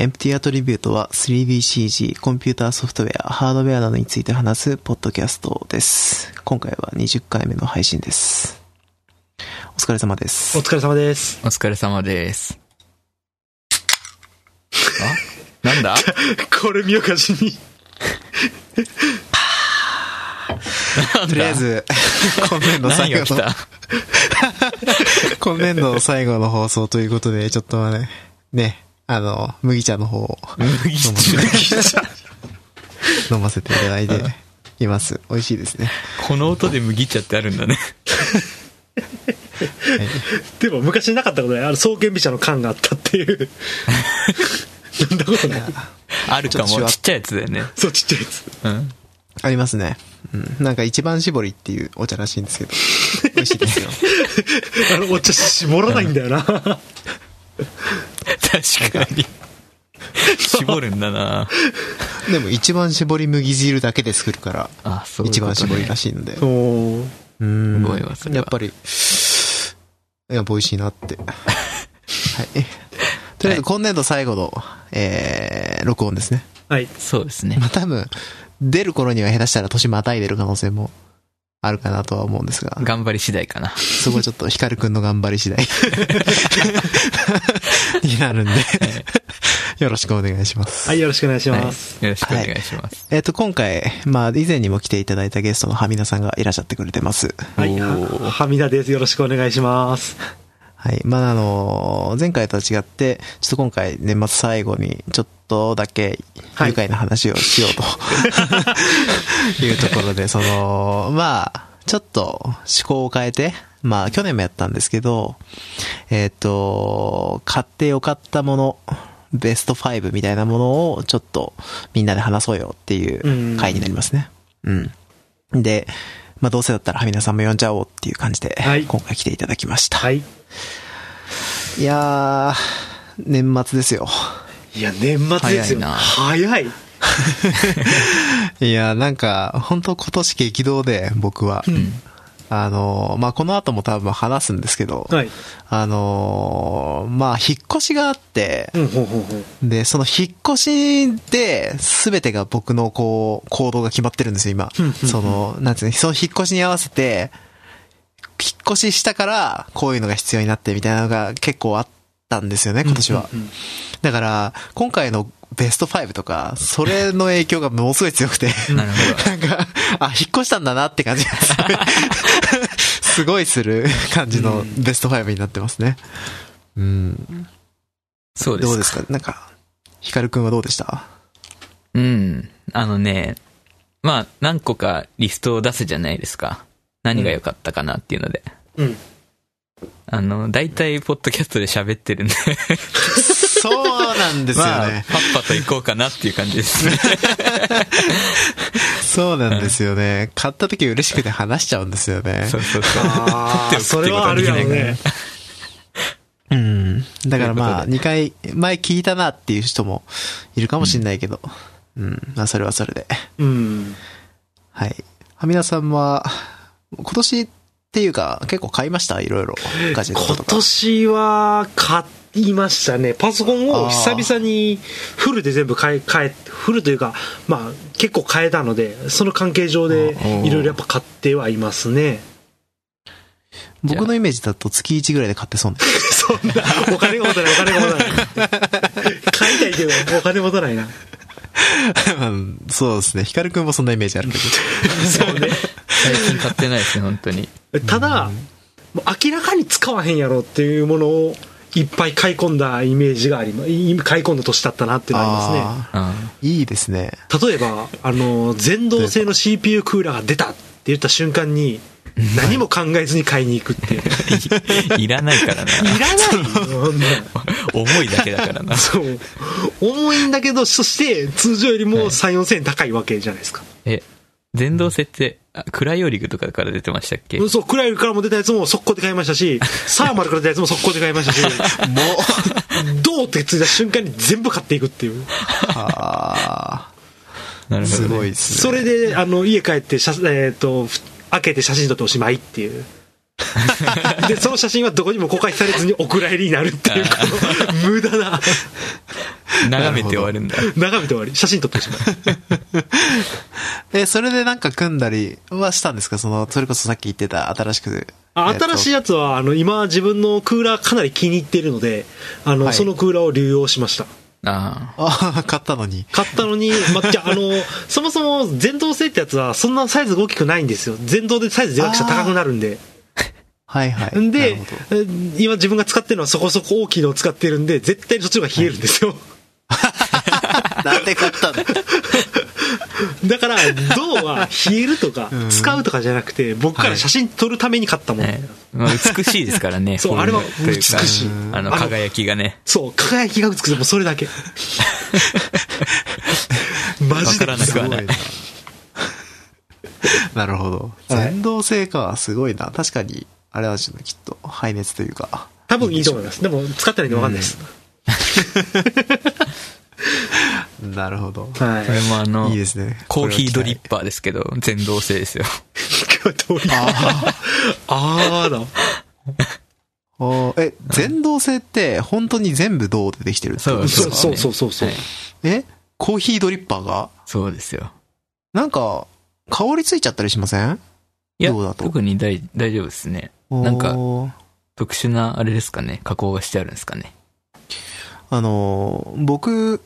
エンプティアトリビュートは 3DCG、コンピューターソフトウェア、ハードウェアなどについて話すポッドキャストです。今回は20回目の配信です。お疲れ様ですお。疲れ様です。お疲れ様です。あ？なんだ？これ見よがしに。とりあえず、今年度最後の、今年度の最後の放送ということで、ちょっとね、ね、あの、麦茶の方を麦茶 飲ませていただいています。美味しいですね。この音で麦茶ってあるんだね。でも昔なかったことない。あの、創建美茶の缶があったっていう。なんだことない。あるかも。ちっちゃいやつだよね。そう、ちっちゃいやつ。うん。ありますね。うん。なんか一番搾りっていうお茶らしいんですけど、美味しいですよ。あの、お茶絞らないんだよな。確かに。絞るんだなでも一番搾り麦汁だけで作るから、あ、そういう一。番搾りらしいので。おーうん。覚えますやっぱり、いや、美味しいなって。はい。とりあえず今年度最後の、えー、録音ですね。はい。そうですねま。あ多分、出る頃には下手したら年またいでる可能性もあるかなとは思うんですが、頑張り次第かな。そこはちょっとヒカルくんの頑張り次第 になるんで、よろしくお願いします。はい、よろしくお願いしはい。よます。ろしくお願いします。えっ、と、今回、まあ、以前にも来ていただいたゲストのはみなさんがいらっしゃってくれてます。はい、おーは、はみだです。よろしくお願いします。はい。まあ、あの前回とは違って、ちょっと今回年末最後に、ちょっとだけはい愉快な話をしようと いうところで、その、まあ、ちょっと思考を変えて、まあ、去年もやったんですけど、えっ、と、買ってよかったもの、ベスト5みたいなものを、ちょっとみんなで話そうよっていう回になりますね。うん。で、まあ、どうせだったら、はみなさんも呼んじゃおうっていう感じで、はい今回来ていただきました。はい。いやー、年末ですよ。いや、年末ですよ。早いな早い。いやー、なんか、本当今年激動で、僕は。あのー、まあ、この後も多分話すんですけど、はい。あのー、まあ、引っ越しがあって、うん、ほうほうほう。で、その引っ越しで、すべてが僕のこう、行動が決まってるんですよ、今うんうんう。んその、なんていうの、その引っ越しに合わせて、引っ越ししたから、こういうのが必要になってみたいなのが結構あったんですよね、今年は。うんうんうんだから、今回のベスト5とか、それの影響がものすごい強くて、なるほなんか、あ、引っ越したんだなって感じがすごい、すごいする感じのベスト5になってますね。うん。ど。そうですか。どうですか？なんか、ヒカルくんはどうでした？うん。あのね、まあ、何個かリストを出すじゃないですか。何が良かったかなっていうので。うん。あの、大体、ポッドキャストで喋ってるんで。そうなんですよまあね。、パッパと行こうかなっていう感じですね。そうなんですよね。買った時嬉しくて話しちゃうんですよね。そうそうそう。ああ、それはあるやろね。うん。だからまあ、という2回、前聞いたなっていう人もいるかもしれないけど、うん。まあ、それはそれで。うん。はい。はみなさんは、今年っていうか、結構買いました？いろいろ。ガジェット今とか。年は買いましたね。パソコンを久々にフルで全部変え、変え、フルというか、まあ結構変えたので、その関係上でいろいろやっぱ買ってはいますね。僕のイメージだと月1ぐらいで買ってそうね。そんな、お金が持たない、お金が持たない。買いたいけど、お金持たないな。うんそうですね。ヒカルくんもそんなイメージあるけど。そうね。最近買ってないですね、本当に。ただ、もう明らかに使わへんやろっていうものをいっぱい買い込んだイメージがあります。買い込んだ年だったなっていうのがありますね。いいですね。例えば、あの、全動性の CPU クーラーが出たって言った瞬間に、何も考えずに買いに行くっていう。い いらないからな。いらない重いだけだからな。そう。重いんだけど、そして通常よりも3、4千円高いわけじゃないですか。え、全動設って、あクライオリグとかから出てましたっけ？そう、クライルからも出たやつも速攻で買いましたし、サーマルから出たやつも速攻で買いましたし、もう、どうってついた瞬間に全部買っていくっていう。ああ、なるほど、ね。すごいですね。それで、あの、家帰って写、えっ、と、ふ開けて写真撮っておしまいっていう。で、その写真はどこにも公開されずにお蔵入りになるっていう、こ の無駄な、眺めて終わるんだ。眺めて終わり、写真撮ってしまう。え、それでなんか組んだりはしたんですか？その、それこそさっき言ってた新しく。あ新しいい。やつは、あの、今自分のクーラーかなり気に入っているので、あの、はいそのクーラーを流用しました。ああ買ったのに。買ったのに、まあ、じゃあ、あの、そもそも全動性ってやつはそんなサイズが大きくないんですよ。全動でサイズでかくしたら高くなるんで。はいはい。なで今自分が使ってるのはそこそこ大きいのを使ってるんで、絶対にそっちの方が冷えるんですよ。なんで買ったの？だから、銅は冷えるとかうん、使うとかじゃなくて、僕から写真撮るために買ったもあ。の。ねまあ美しいですからね。そうあれは美しいあの、輝きがね。そう、輝きが美しい。もうそれだけ。マジですごいな。なるほど。はい全動性か。すごいな。確かに、あれなんですよね、きっと。排熱というか。多分いいと思います。でも、使ってないんでわかんないです。なるほど。はいこ。れもあのいい、ですね。コーヒードリップ。パーですけど、全動性ですよ。どういうああーだ。おーえ、全動性って本当に全部銅でできてるってことですか？そうそうそうそうえコーヒードリッパーがそうですよ。なんか、香りついちゃったりしませんいやどうだ、と特に大大丈夫ですね。なんか特殊な、あれですかね、加工がしてあるんですかね。あのー、僕、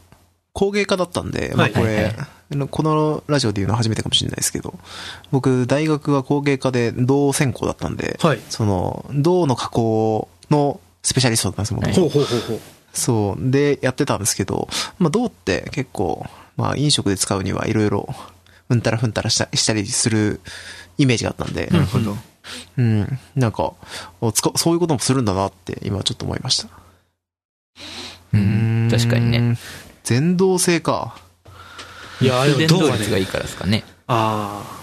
工芸家だったんで、まあこれ、このラジオで言うのは初めてかもしれないですけど、僕、大学は工芸家で銅専攻だったんで、はい。その、銅の加工のスペシャリストだったんですよ、元々ほうほうほうほう。そう。で、やってたんですけど、まあ、銅って結構、まあ、飲食で使うにはいろいろ、うんたらふんたらしたしたりするイメージがあったんで、なるほど。うん。なんか、おつかそういうこともするんだなって、今ちょっと思いました。うん。確かにね。ね。全動性か。いやー、充電動率がいいからですかね。あ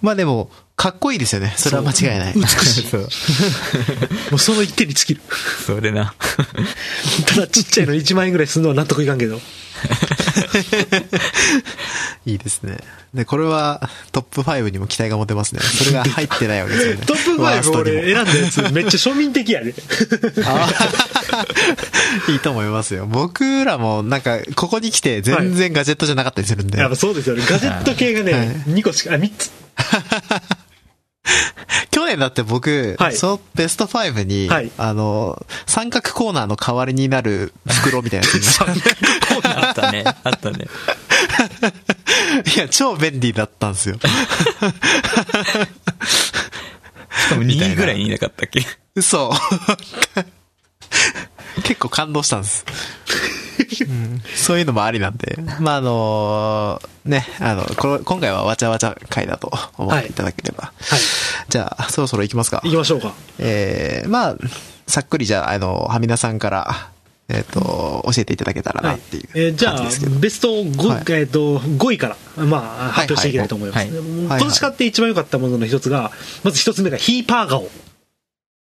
まあでも、かっこいいですよね。それは間違いない。美しい。そう。もうその一点に尽きる。それな。ただちっちゃいの1万円ぐらいするのは納得いかんけど。いいですね。で、これはトップ5にも期待が持てますね。それが入ってないわけですよね。トップ5ワーストにも俺選んだやつめっちゃ庶民的やね。いいと思いますよ。僕らもなんか、ここに来て全然ガジェットじゃなかったりするんで。やっぱそうですよね。ガジェット系がはね、2個しか、あ、3つ。去年だって僕、はいそのベスト5に、はいあの、三角コーナーの代わりになる袋みたいなやつにあったね。あったね。いや、超便利だったんですよ。しかも2位ぐらいにいなかったっけ？嘘。結構感動したんです。うんそういうのもありなんで。まあ、あのね、あの、これ、今回はわちゃわちゃ回だと思っていただければ。はい。じゃあ、そろそろ行きますか行。きましょうか。えー、まあ、さっくりじゃあ、あの、はみなさんから、えっ、と、教えていただけたらなっていうえーじゃあベスト 5,、はいえーと5位から、まあ、発表していきたいと思います。はいはい今年買って一番良かったものの一つが、まず一つ目がヒーパーガオ。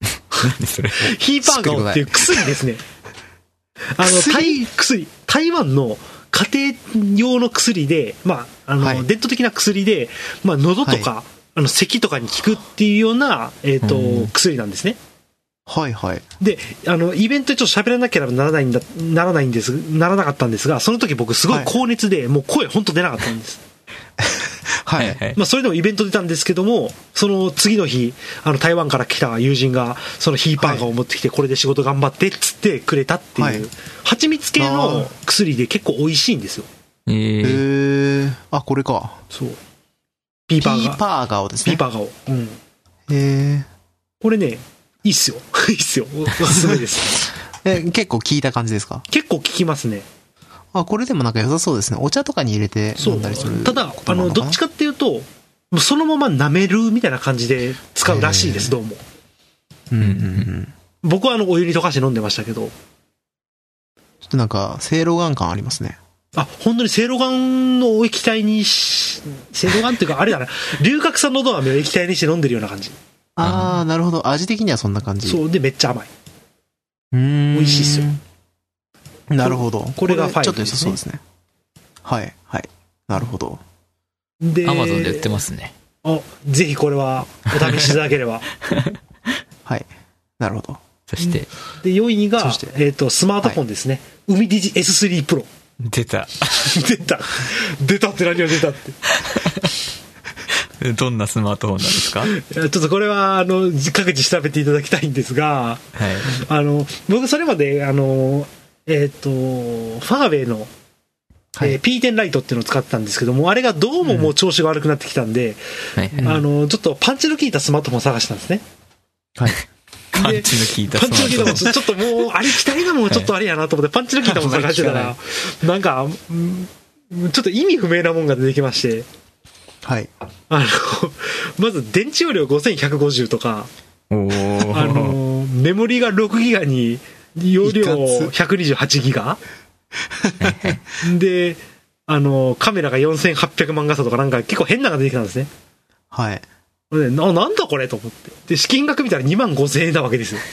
何それ。ヒーパーガオっていう薬ですね。あの、薬？台、薬。台湾の家庭用の薬で、まあ、あの、はい伝統的な薬で、まあ、喉とか、あの、咳とかに効くっていうような、えっ、と、うん薬なんですね。はいはい。で、あの、イベントでちょっと喋らなければならないんだ、ならないんです、ならなかったんですが、その時僕すごい高熱で、もう声ほんと出なかったんです。はい。はいはい。まあ、それでもイベント出たんですけども、その次の日、あの、台湾から来た友人が、そのヒーパーガーを持ってきて、これで仕事頑張ってっつってくれたっていう、はい蜂蜜系の薬で結構美味しいんですよ。ええー、ー、あ、これか。そう。ピーピパーガー。ーパーガオですね。ピーパーガーを。うん。えこれね、いいっすよ。いいっすよ。おおすすめです。ー、え、結構効いた感じですか？結構効きますね。あ、これでもなんか良さそうですね。お茶とかに入れてそうん飲だりする。ただ、あの、どっちかっていうと、そのまま舐めるみたいな感じで使うらしいです、どうも。うんうんうん。僕はあの、お湯に溶かして飲んでましたけど、ちょっとなんか、せいろがん感ありますね。あ、本当にセイロガンの液体にし、セイロガンっていうか、あれだな、龍角散のど飴を液体にして飲んでるような感じ。あー、なるほど。味的にはそんな感じ。そう、で、めっちゃ甘い。う。ん。美味しいっすよ。なるほど。これがファイブちょっと良さそうですね。はい、はい。なるほど。で、アマゾンで売ってますね。お、ぜひこれは、お試しいただければ。はい。なるほど。そして、で、4位がえっ、と、スマートフォンですね。海ディジ S3 プロ。出た。出た。出たって何が出たって。どんなスマートフォンなんですか？ちょっとこれは、あの、各自調べていただきたいんですが、あの、僕それまで、あの、えっ、と、ファーウェイの、はいえー P10 ライトっていうのを使ってたんですけども、あれがどうももう調子が悪くなってきたんで、はい。あの、ちょっとパンチの効いたスマートフォンを探したんですね。はい。パンチの効いたスマパンチの効いたもん、ートフォン。ちょっともう、ありきたりなもんちょっとあれやなと思って、パンチの効いたもん探してたら、なんか、うんちょっと意味不明なもんが出てきまして、はい。あの、まず電池容量5150とか。あの、メモリが6ギガに、容量いかつ128ギガ？で、あの、カメラが4800万画素とかなんか結構変なのが出てきたんですね。はい。でななんだこれと思って。で、資金額見たら2万5千円なわけですよ。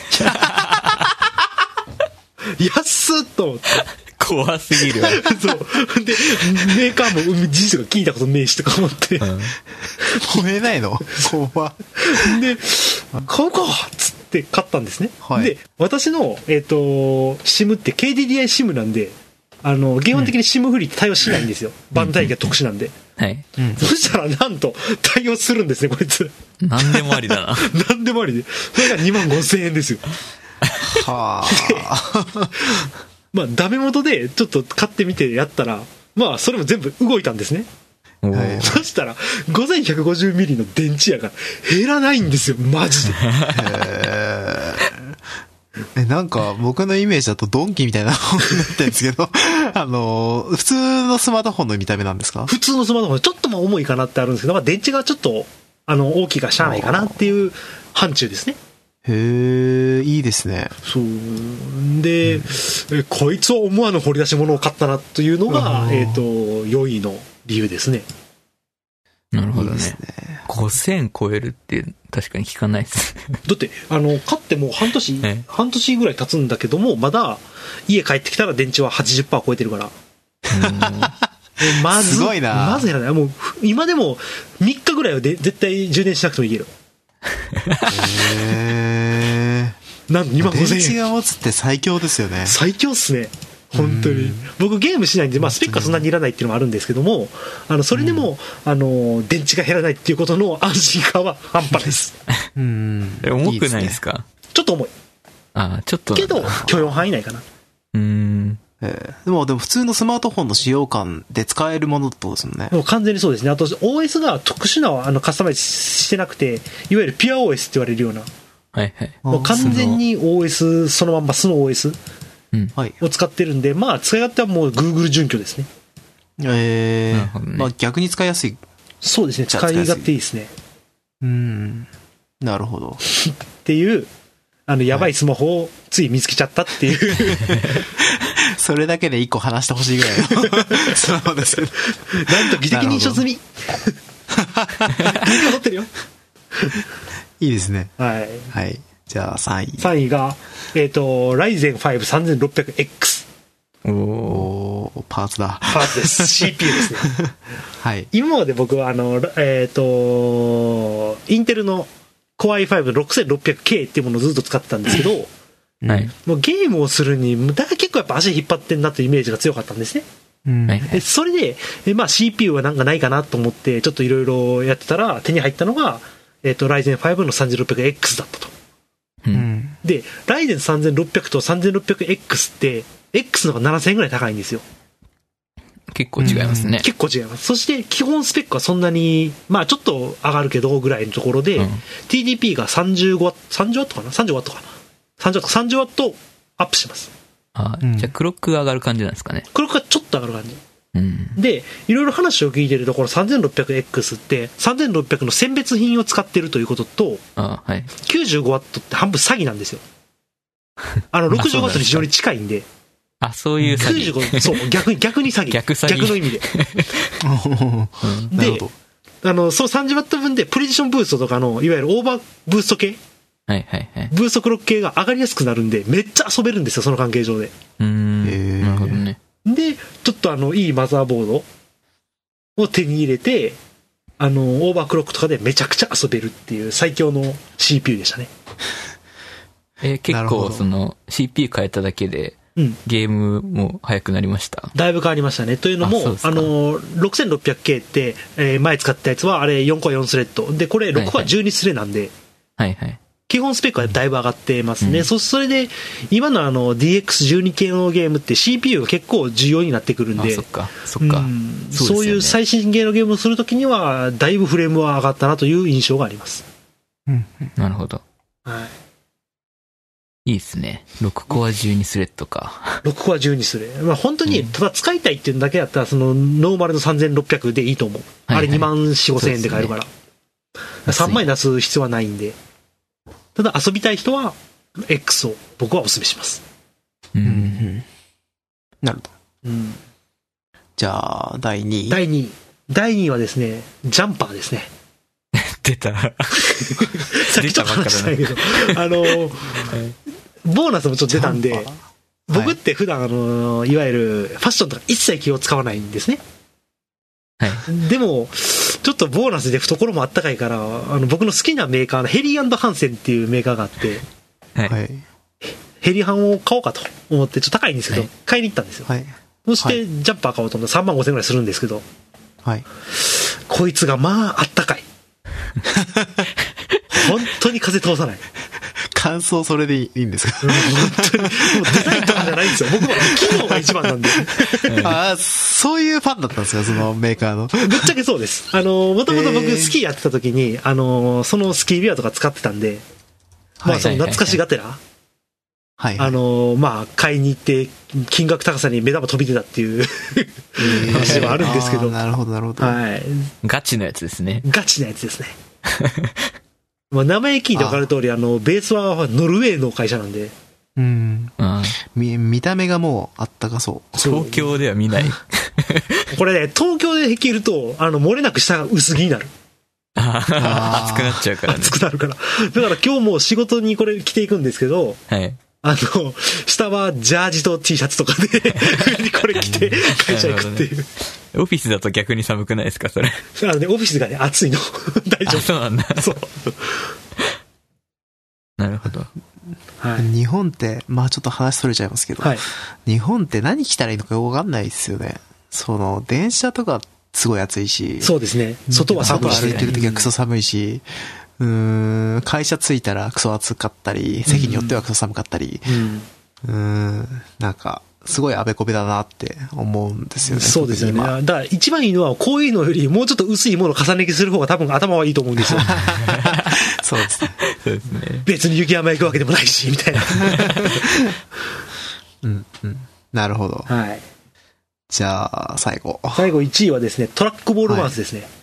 安っと思って。怖すぎるわ。そう。で、メーカーもうん事実が聞いたことねえしとか思って。うん褒めないの？怖で、買うかっつって買ったんですね。はいで、私の、えっ、と、SIM って KDDI SIM なんで、あの、基本的に SIM フリーって対応しないんですよ。バンダイが特殊なんで。はい。うん。そしたら、なんと、対応するんですね、こいつ。なんでもありだな。なんでもありで。それが2万5千円ですよ。はあ。まあ、ダメ元で、ちょっと買ってみてやったら、まあ、それも全部動いたんですね。おはいーそしたら、5150ミリの電池やから、減らないんですよ、マジで。えなんか、僕のイメージだとドンキみたいな本になってるんですけど、あの、普通のスマートフォンの見た目なんですか？普通のスマートフォン、ちょっとまあ重いかなってあるんですけど、まあ、電池がちょっと、あの、大きいからしゃあないかなっていう範疇ですね。へえ、いいですね。そう。で、えこいつは思わぬ掘り出し物を買ったなというのが、うんえっ、と、良いの理由ですね。なるほどいいですね。ね。5000超えるって確かに聞かないです。だって、あの、買ってもう半年、ええ半年ぐらい経つんだけども、まだ、家帰ってきたら電池は80%超えてるから。え まず、すごいなまずやらない。もう、今でも、3日ぐらいはで絶対充電しなくてもいける。へなん2え。万電池5000円。が持つって最強ですよね。最強っすね。本当に。僕ゲームしないんで、まあスペックはそんなにいらないっていうのもあるんですけども、あの、それでも、あの、電池が減らないっていうことの安心感は 半端です。うん。え重くないですか？かちょっと重い。ああ、ちょっと。けど、許容範囲内かな。うーん。ええでも、でも普通のスマートフォンの使用感で使えるものってことですもんね。もう完全にそうですね。あと、OS が特殊なあのカスタマイズしてなくて、いわゆるピュア OS って言われるような、はいはい。もう完全に OS、そのまんま素の OS。を使ってるんで、まあ、使い勝手はもう Google 準拠ですね。ええなるほどねまあ逆に使いやすい。そうですね。使い勝手いいですね。うん。なるほど。っていう、あの、やばいスマホをつい見つけちゃったっていう、それだけで一個話してほしいぐらいのスマホですけど。なんと技的認証済み。技的を取ってるよ。いいですね。はい。はい。じゃあ3位。3位が、えっ、と、Ryzen 5 3600X。おおおーパーツだ。パーツです。CPU ですね。はい。今まで僕は、あの、えっ、と、インテルの Core i5-6600K っていうものをずっと使ってたんですけど、ー。はい。もうゲームをするに、だから結構やっぱ足引っ張ってんなというイメージが強かったんですね。うんはいで、それで、えまあ CPU はなんかないかなと思って、ちょっといろいろやってたら、手に入ったのが、えっ、と、Ryzen 5の 3600X だったと。う。うんん。で、Ryzen 3600と 3600X って、X の方が7000円ぐらい高いんですよ。結構違いますね。結構違います。そして、基本スペックはそんなに、まあちょっと上がるけど、ぐらいのところで、うん TDP が35ワット、30ワットかな ?30 ワットかな ?30 ワット、30ワットアップします。あうんじゃあクロックが上がる感じなんですかね。これがちょっと上がる感じ。うん。で、いろいろ話を聞いてるところ 3600X って3600の選別品を使ってるということと、あはい。95ワットって半分詐欺なんですよ。あの、60ワットに非常に近いんで、あ、そういう詐欺。95、そう、逆に、逆に詐欺。逆詐欺の意味で。う んでなるほど。、あの、その30ワット分でプレジションブーストとかの、いわゆるオーバーブースト系、はいはいはい。ブーストクロック系が上がりやすくなるんで、めっちゃ遊べるんですよ、その関係上で。うーん。なるほどね。で、ちょっとあの、いいマザーボードを手に入れて、あの、オーバークロックとかでめちゃくちゃ遊べるっていう最強の CPU でしたね。えー結構、その、CPU 変えただけで、うん。ゲームも速くなりました？だいぶ変わりましたね。というのも、あの、6600K って、えー前使ったやつは、あれ4コア4スレッド。で、これ6コア12スレなんで、はいはい。基本スペックはだいぶ上がってますね。うんそ、それで、今のあの、DX12 系のゲームって CPU が結構重要になってくるんあ、で、そっか、そっか。うんそういう最新系のゲームをするときには、だいぶフレームは上がったなという印象があります。うん。なるほど。はい。いいっすね。6コア12スレッドか。6コア12スレ。まあ本当に、うんただ使いたいっていうだけだったら、その、ノーマルの3600でいいと思う。はいはいあれ2万4、5千円で買えるから。安い3万円出す必要はないんで。ただ遊びたい人は、X を僕はお勧めします。う。うんん。なるほど。うん。じゃあ、第2位。第2位。第2位はですね、ジャンパーですね。出た。さっきちょっと話したけど、あの、ボーナスもちょっと出たんで、僕って普段あの、いわゆるファッションとか一切気を使わないんですね。はい。でも、ちょっとボーナスで懐もあったかいから、あの、僕の好きなメーカーのヘリーハンセンっていうメーカーがあって、はい。はい。ヘリハンを買おうかと思って、ちょっと高いんですけど、はい買いに行ったんですよ。はい。そして、はいジャンパー買おうと思ったら3万5千円ぐらいするんですけど、はい。こいつがまあ、あったかい。本当に風通さない。感想それでいいんですか？うん本当に、もうデザインとかじゃないんですよ。僕は機能が一番なんで。ああ、そういうファンだったんですか？そのメーカーの？ぶっちゃけそうです。あの、もともと僕スキーやってた時に、あの、そのスキービアとか使ってたんで、まあその懐かしがてら、はい。あの、まあ買いに行って、金額高さに目玉飛び出たっていう話ではあるんですけど、なるほど、なるほど。はい。ガチのやつですね。ガチなやつですね。まあ名前聞いて分かる通り、あの、ベースはノルウェーの会社なんで、うん。うん。見、見た目がもうあったかそう。東京では見ない。これね、東京で着ると、あの、漏れなく下が薄着になる。熱くなっちゃうからね。熱くなるから。だから今日も仕事にこれ着ていくんですけど、はい。あの、下はジャージと T シャツとかで、上にこれ着て会社行くっていう。オフィスだと逆に寒くないですか、それ？あのね、オフィスがね、暑いの。大あ、丈そうなんだ。夫。そう。なるほど。はい。日本って、まあちょっと話それちゃいますけど、はい。日本って何着たらいいのかわかんないですよね。その、電車とかすごい暑いし、そうですね。外は寒いし歩いてる時はクソ寒いし、うーん、会社着いたらクソ暑かったり、席によってはクソ寒かったり、うん。うーん、なんか、すごいあべこべだなって思うんですよね。そうですよね。だから一番いいのは、こういうのよりもうちょっと薄いものを重ね着する方が多分頭はいいと思うんですよ。今そうですね。そうですね。別に雪山行くわけでもないし、みたいな。うん、うん。なるほど。はい。じゃあ、最後。最後1位はですね、トラックボールマウスですね。おー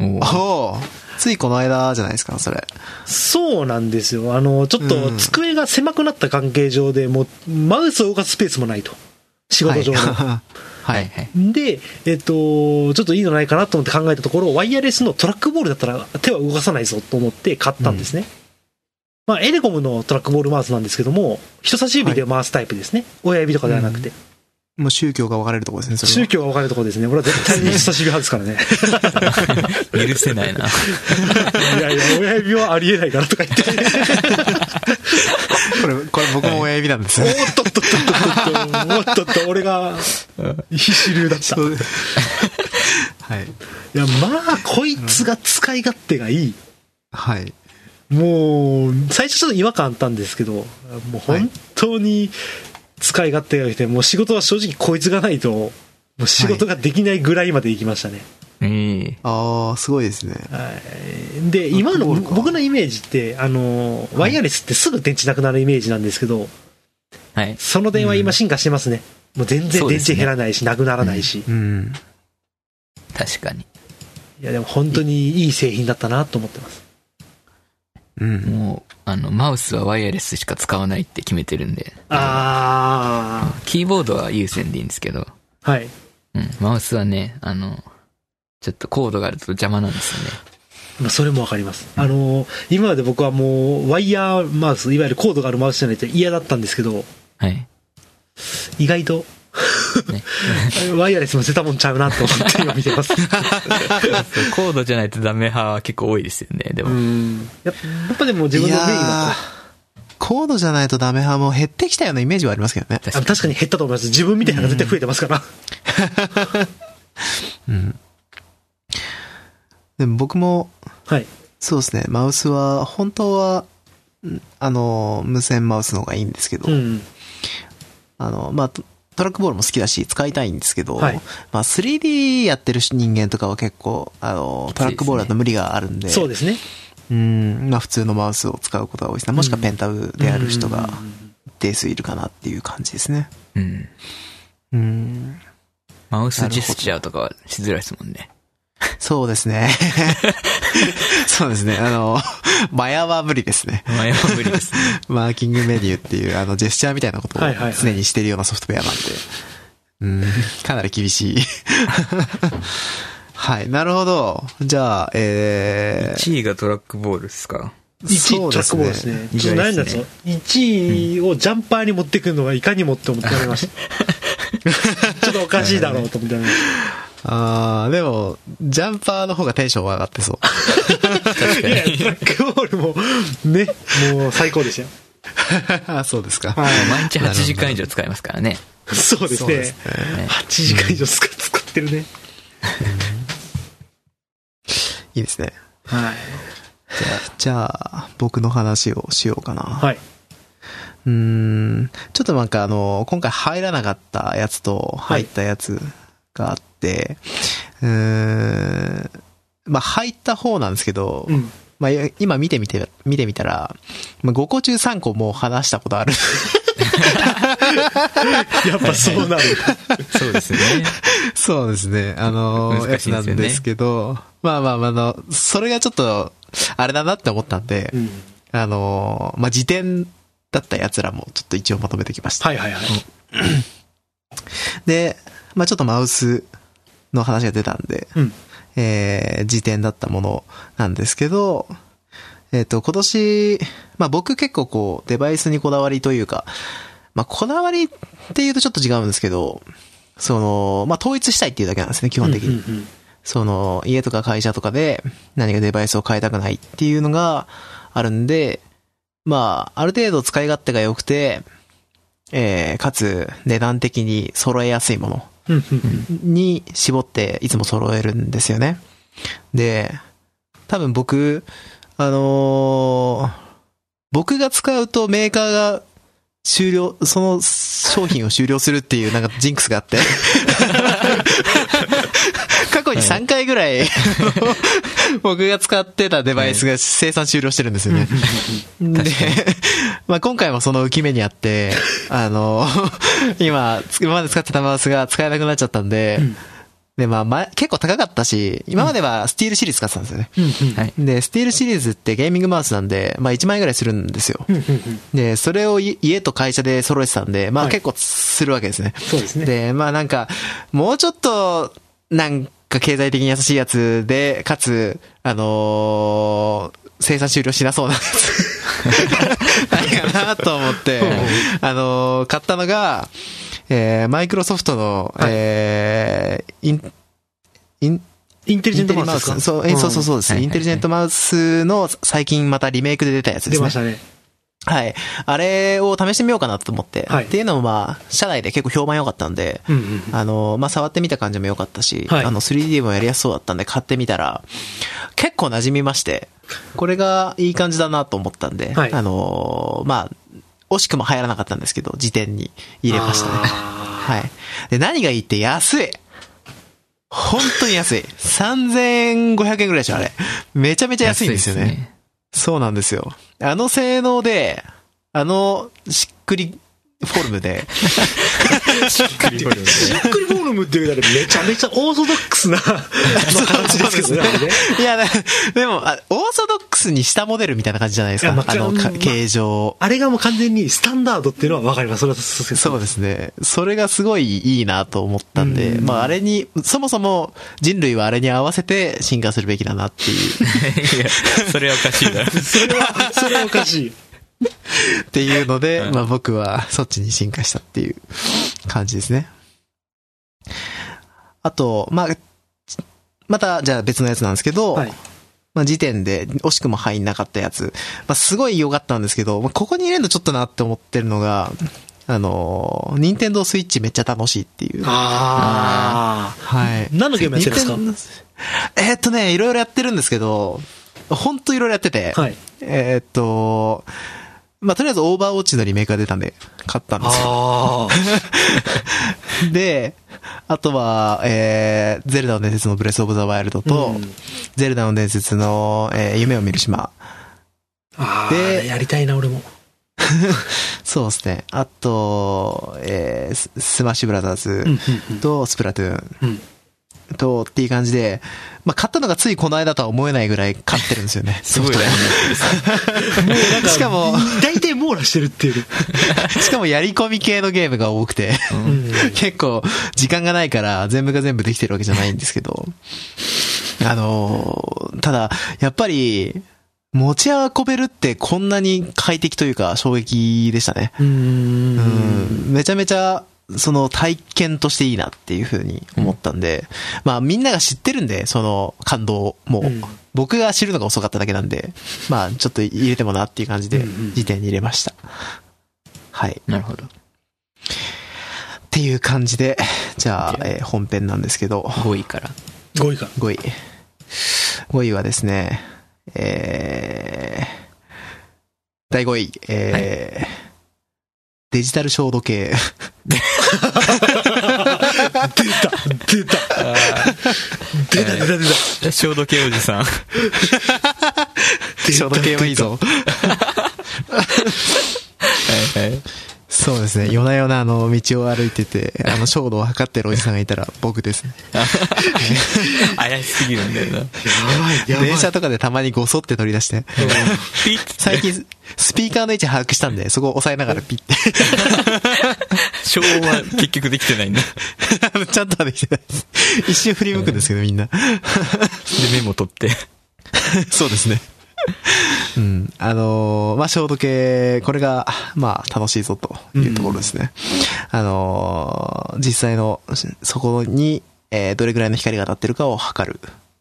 おーついこの間じゃないですか、それ。そうなんですよ。あの、ちょっと机が狭くなった関係上で、もう、マウスを動かすスペースもないと。仕事上の。はい。ははいい。はい。で、えっと、ちょっといいのないかなと思って考えたところ、ワイヤレスのトラックボールだったら手は動かさないぞと思って買ったんですね。まあ、エレコムのトラックボールマウスなんですけども、人差し指で回すタイプですね。親指とかではなくて。もう宗教が分かれるところですね。宗教が分かれるところですね。俺は絶対に人差し指派ですからね。許せないな。いやいや、親指はありえないからとか言って。これ、これ僕も親指なんですよ。おっとっとっとっとっと、おっとっと、俺が非主流だった。はい。や、まあ、こいつが使い勝手がいい。はい。もう、最初ちょっと違和感あったんですけど、もう本当に使い勝手が良くて、もう仕事は正直こいつがないと、もう仕事ができないぐらいまで行きましたね。ええああ、すごいですね。はいで、今の僕のイメージって、あの、ワイヤレスってすぐ電池なくなるイメージなんですけど、はい。その電話今進化してますね。もう全然電池減らないし、なくならないし。うん。確かに。いや、でも本当にいい製品だったなと思ってます。うん。もう、あの、マウスはワイヤレスしか使わないって決めてるんで、あキーボードは有線でいいんですけど、ー。はい。うん、マウスはね、あの、ちょっとコードがあると邪魔なんですよね。まあ、それもわかります。あの、今まで僕はもう、ワイヤーマウス、いわゆるコードがあるマウスじゃないと嫌だったんですけど、はい。意外と、ね、ワイヤレスも捨てたもんちゃうなと思って今見てます。コードじゃないとダメ派は結構多いですよね、でも。うん。やっぱでも自分のメインは、コードじゃないとダメ派も減ってきたようなイメージはありますけどね。あ確かに減ったと思います。自分みたいなのが絶対増えてますから。でも僕も、はい。そうですね、マウスは、本当は、んあの、無線マウスの方がいいんですけど、うん。あの、まあ、トトラックボールも好きだし、使いたいんですけど、はいまあ、3D やってる人間とかは結構、あの、トラックボールだと無理があるんで、そうですね。うん、まあ、普通のマウスを使うことが多いですね。もしくはペンタブでやる人が定数いるかなっていう感じですね。うん。うん、マウスジェスチャーとかはしづらいですもんね。そうですね。そうですね。あの、マヤは無理ですね。前は無理ですね。マーキングメニューっていう、あの、ジェスチャーみたいなことを常にしてるようなソフトウェアなんで。うん、かなり厳しい。はい、なるほど。じゃあ、えー、1位がトラックボールですか？1位そうですトラックボールですね。ね。ちょっと悩んだんですよ。1位をジャンパーに持ってくるのがいかにもって思ってやめました。ちょっとおかしいだろうと思ってやめましあー、でも、ジャンパーの方がテンション上がってそう。た。いや、トラックボールも、ね、もう最高でしたよ。あ そうですか。はい毎日8時間以上使いますからね。そうですねそうです。ね。8時間以上使使ってるね。いいですね。はい。じゃあ、僕の話をしようかな。はい。うーん、ちょっとなんかあの、今回入らなかったやつと入ったやつがあって、うーん、まあ入った方なんですけど、うん。まあ今見てみて、見てみたら、まあ5個中3個もう話したことある。やっぱそうなる。そうですね。そうですね。あの、やつなんですけど、まあまあまああの、それがちょっと、あれだなって思ったんで、うん。あの、まあ辞典だったやつらもちょっと一応まとめてきました。はいはいはい。で、まあちょっとマウスの話が出たんで、うん。えー、辞典だったものなんですけど、えっ、と、今年、まあ僕結構こう、デバイスにこだわりというか、まあこだわりっていうとちょっと違うんですけど、その、まあ統一したいっていうだけなんですね、基本的に。うんうんうんその、家とか会社とかで何かデバイスを変えたくないっていうのがあるんで、まあ、ある程度使い勝手が良くて、えー、かつ値段的に揃えやすいものに絞っていつも揃えるんですよね。で、多分僕、あのー僕が使うとメーカーが終了、その商品を終了するっていうなんかジンクスがあって。過去に3回ぐらい、僕が使ってたデバイスが生産終了してるんですよね。で、まあ今回もその浮き目にあって、あの、今、今まで使ってたマウスが使えなくなっちゃったんで、うんで、まあ、ま、結構高かったし、今まではスティールシリーズ使ってたんですよね。うんうんはい。で、スティールシリーズってゲーミングマウスなんで、まあ1万円ぐらいするんですよ。うんうんうんで、それをい家と会社で揃えてたんで、まあはい結構するわけですね。そうですね。で、まあなんか、もうちょっと、なんか経済的に優しいやつで、かつ、あのー生産終了しなそうなやつ、な いかなと思って、あのー買ったのが、えー、マイクロソフトの、はい。えー、イン、イン、インテリジェントマウス？そう、えそうそうそうです、はい。はいはいインテリジェントマウスの最近またリメイクで出たやつですね。出ましたね。はい。あれを試してみようかなと思って。はい。っていうのもまあ、社内で結構評判良かったんで、うんうんうん。あの、まあ、触ってみた感じも良かったし、はい。あの、3D もやりやすそうだったんで買ってみたら、結構馴染みまして、これがいい感じだなと思ったんで、はいあの、まあ、惜しくも入らなかったんですけど、辞典に入れましたね。あはい。で、何がいいって安い本当に安い。3500円ぐらいでしょ、あれ。めちゃめちゃ安いんですよね。ねそうなんですよ。あの性能で、あの、しっくりフォルムで、しっくりフォルムっていうだけでめちゃめちゃオーソドックスな、まあ形ですけどね。いや、だでもあ、オーソドックスにしたモデルみたいな感じじゃないですか。ああの、かまあ形状。あれがもう完全にスタンダードっていうのはわかります。それはそうですね。それがすごいいいなと思ったんで、うんまああれに、そもそも人類はあれに合わせて進化するべきだなっていう、いや、それはおかしいだろ。それは、それはおかしい。っていうので、まあ僕はそっちに進化したっていう感じですね。あと、まあ、また、じゃあ別のやつなんですけど、はいまあ、時点で惜しくも入んなかったやつ。まあ、すごい良かったんですけど、まあ、ここに入れるのちょっとなって思ってるのが、あの、ニンテンドースイッチめっちゃ楽しいっていう。あはい。何のゲームやってるんですか？えーっとね、いろいろやってるんですけど、ほんといろいろやってて、あ。はい。えーっと、まあ、とりあえずオーバーウォッチのリメイクが出たんで、買ったんですよ。で、あとは、えー、ゼルダの伝説のブレスオブザワイルドと、うんゼルダの伝説の、えー夢を見る島。でやりたいな、俺も。そうですね。あと、えース、スマッシュブラザーズうんうんと、スプラトゥーンうん。と、っていう感じで、まあ、買ったのがついこの間とは思えないぐらい買ってるんですよね。すごいね。しかも、大体網羅してるっていう。しかもやり込み系のゲームが多くて、うん。結構時間がないから全部が全部できてるわけじゃないんですけど、あのーただ、やっぱり、持ち運べるってこんなに快適というか衝撃でしたね。う。うんん、めちゃめちゃ、その体験としていいなっていうふうに思ったんで、まあみんなが知ってるんで、その感動も、うん僕が知るのが遅かっただけなんで、まあちょっと入れてもなっていう感じでうんうん、時点に入れました。はい。なるほど。っていう感じで、じゃあ、えー本編なんですけど、5位から。5位か。5位。5位はですね、えー、第5位、えーデジタル消毒系。出た出た出た出た出た 消毒系おじさん。消毒系はいいぞ。そうですね。夜な夜なあの、道を歩いてて、あの、衝動を測ってるおじさんがいたら僕ですね。怪しすぎるんだよな。やばい電車とかでたまにごそって取り出して、ピッ最近、スピーカーの位置把握したんで、そこを押さえながらピッて。昭和結局できてないんだ。ちゃんとはできてない。一瞬振り向くんですけど、みんな。で、メモ取って。そうですね。うん。あのーまあ、消毒系、これが、まあ、楽しいぞというところですね。あのー実際の、そこに、えーどれぐらいの光が当たってるかを測る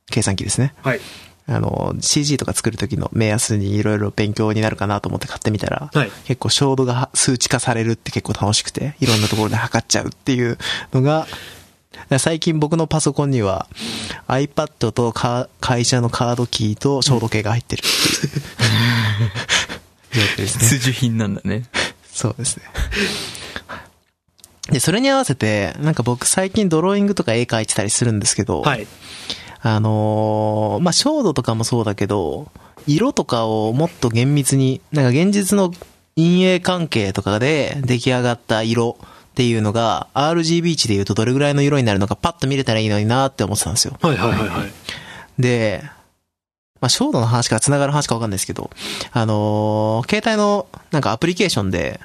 計算機ですね。はい。あの、CG とか作る時の目安にいろいろ勉強になるかなと思って買ってみたら、はい結構照度が数値化されるって結構楽しくて、いろんなところで測っちゃうっていうのが、最近僕のパソコンには iPad とか会社のカードキーと消毒計が入ってるですね。必需品なんだね。そうですね。で、それに合わせて、なんか僕最近ドローイングとか絵描いてたりするんですけど、はい。あのーまあ、照度とかもそうだけど、色とかをもっと厳密に、なんか現実の陰影関係とかで出来上がった色っていうのが、RGB 値で言うとどれぐらいの色になるのかパッと見れたらいいのになって思ってたんですよ。はいはいはいはい。で、まあ、照度の話から繋がる話かわかんないですけど、あのー携帯のなんかアプリケーションで、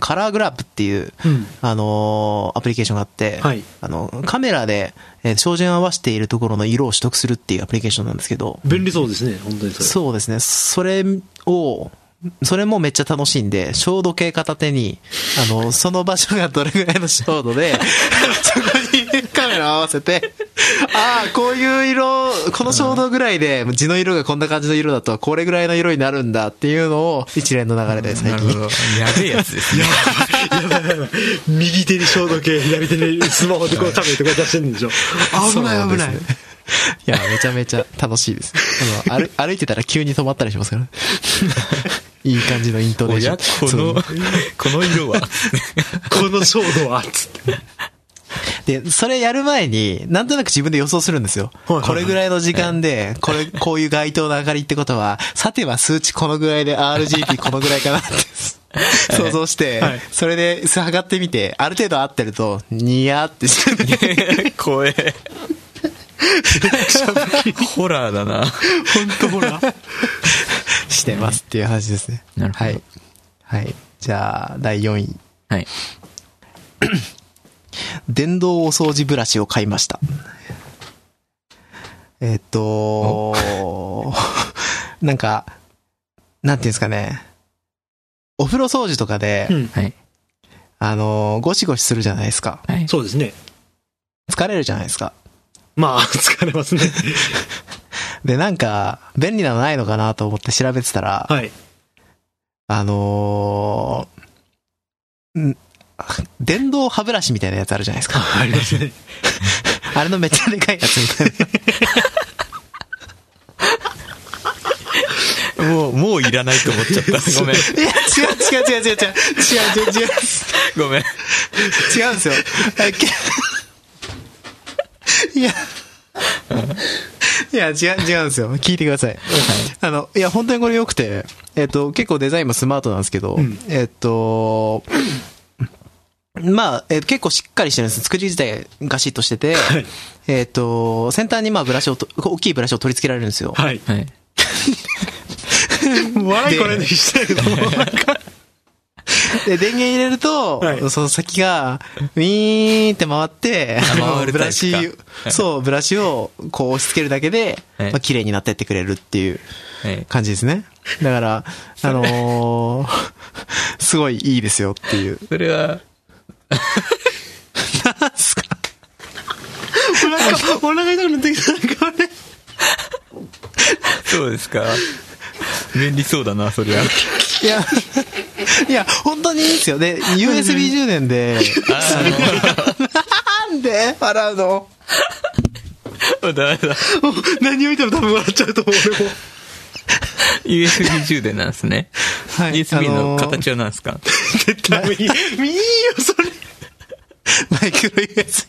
カラーグラップっていう、うん。あのーアプリケーションがあって、はい。あの、カメラで、えー照準を合わせているところの色を取得するっていうアプリケーションなんですけど、便利そうですね、本当にそれ。そうですね。それを、それもめっちゃ楽しいんで、照度計片手に、あの、その場所がどれぐらいの照度で、そこにカメラを合わせて、ああ、こういう色、この照度ぐらいで、字の色がこんな感じの色だと、これぐらいの色になるんだっていうのを一連の流れで最近。なるほど。やべえやつですね。やばいやばい。右手に消毒計、左手にスマホでこうカメラでこう出してるんでしょ。危ない危ない。いや、めちゃめちゃ楽しいです。あの歩歩いてたら急に止まったりしますから。いい感じのイントネーション。この、この色は？この衝動は、つって。で、それやる前に、なんとなく自分で予想するんですよ。これぐらいの時間で、これ、こういう街灯の明かりってことは、さては数値このぐらいで RGB このぐらいかなって、想像して、はいそれで測ってみて、ある程度合ってると、ニヤーってして、怖え。ホラーだな。本当ほら。してますっていう話ですね。なるほどはい。はい。じゃあ、第4位。はい。電動お掃除ブラシを買いました。えっと、なんか、なんていうんですかね。お風呂掃除とかで、うん。はい。あの、ゴシゴシするじゃないですか。はい。そうですね。疲れるじゃないですか。まあ、疲れますね。で、なんか、便利なのないのかなと思って調べてたら、はい。あのーん電動歯ブラシみたいなやつあるじゃないですか。ありますね。あれのめっちゃでかいやつみたい もう、もういらないと思っちゃった。ごめん。な。いや、違う違う違う違う違う。違う違う違う。ごめん。違うんですよ。いや、いや、違う、違うんですよ。聞いてください。あの、いや、本当にこれ良くて、えっ、と、結構デザインもスマートなんですけど、んえっ、と、まあ、えー結構しっかりしてるんです。作り自体ガシッとしてて、えっ、と、先端にまあブラシをと、大きいブラシを取り付けられるんですよ。はい。はい。笑いこれでしたけど、なんか、で、電源入れると、はいその先が、ウィーンって回って、あのブラシそう、ブラシをこう押し付けるだけで、はいまあ、綺麗になってってくれるっていうはい。感じですね。だから、あのー すごいいいですよっていう。それは、なんすか？なんか、お腹痛くなってきた、なんかあれ。そうですか？便利そうだな、そりゃ。いや、いや、本当にいいですよ。で、USB 充電で、なんで笑うの？あダメだ。何を言っても多分笑っちゃうと思う、俺も。USB 充電なんですね。はい USB あの形は何ですか？絶対いい。いいよ、それ。マイクロ USB。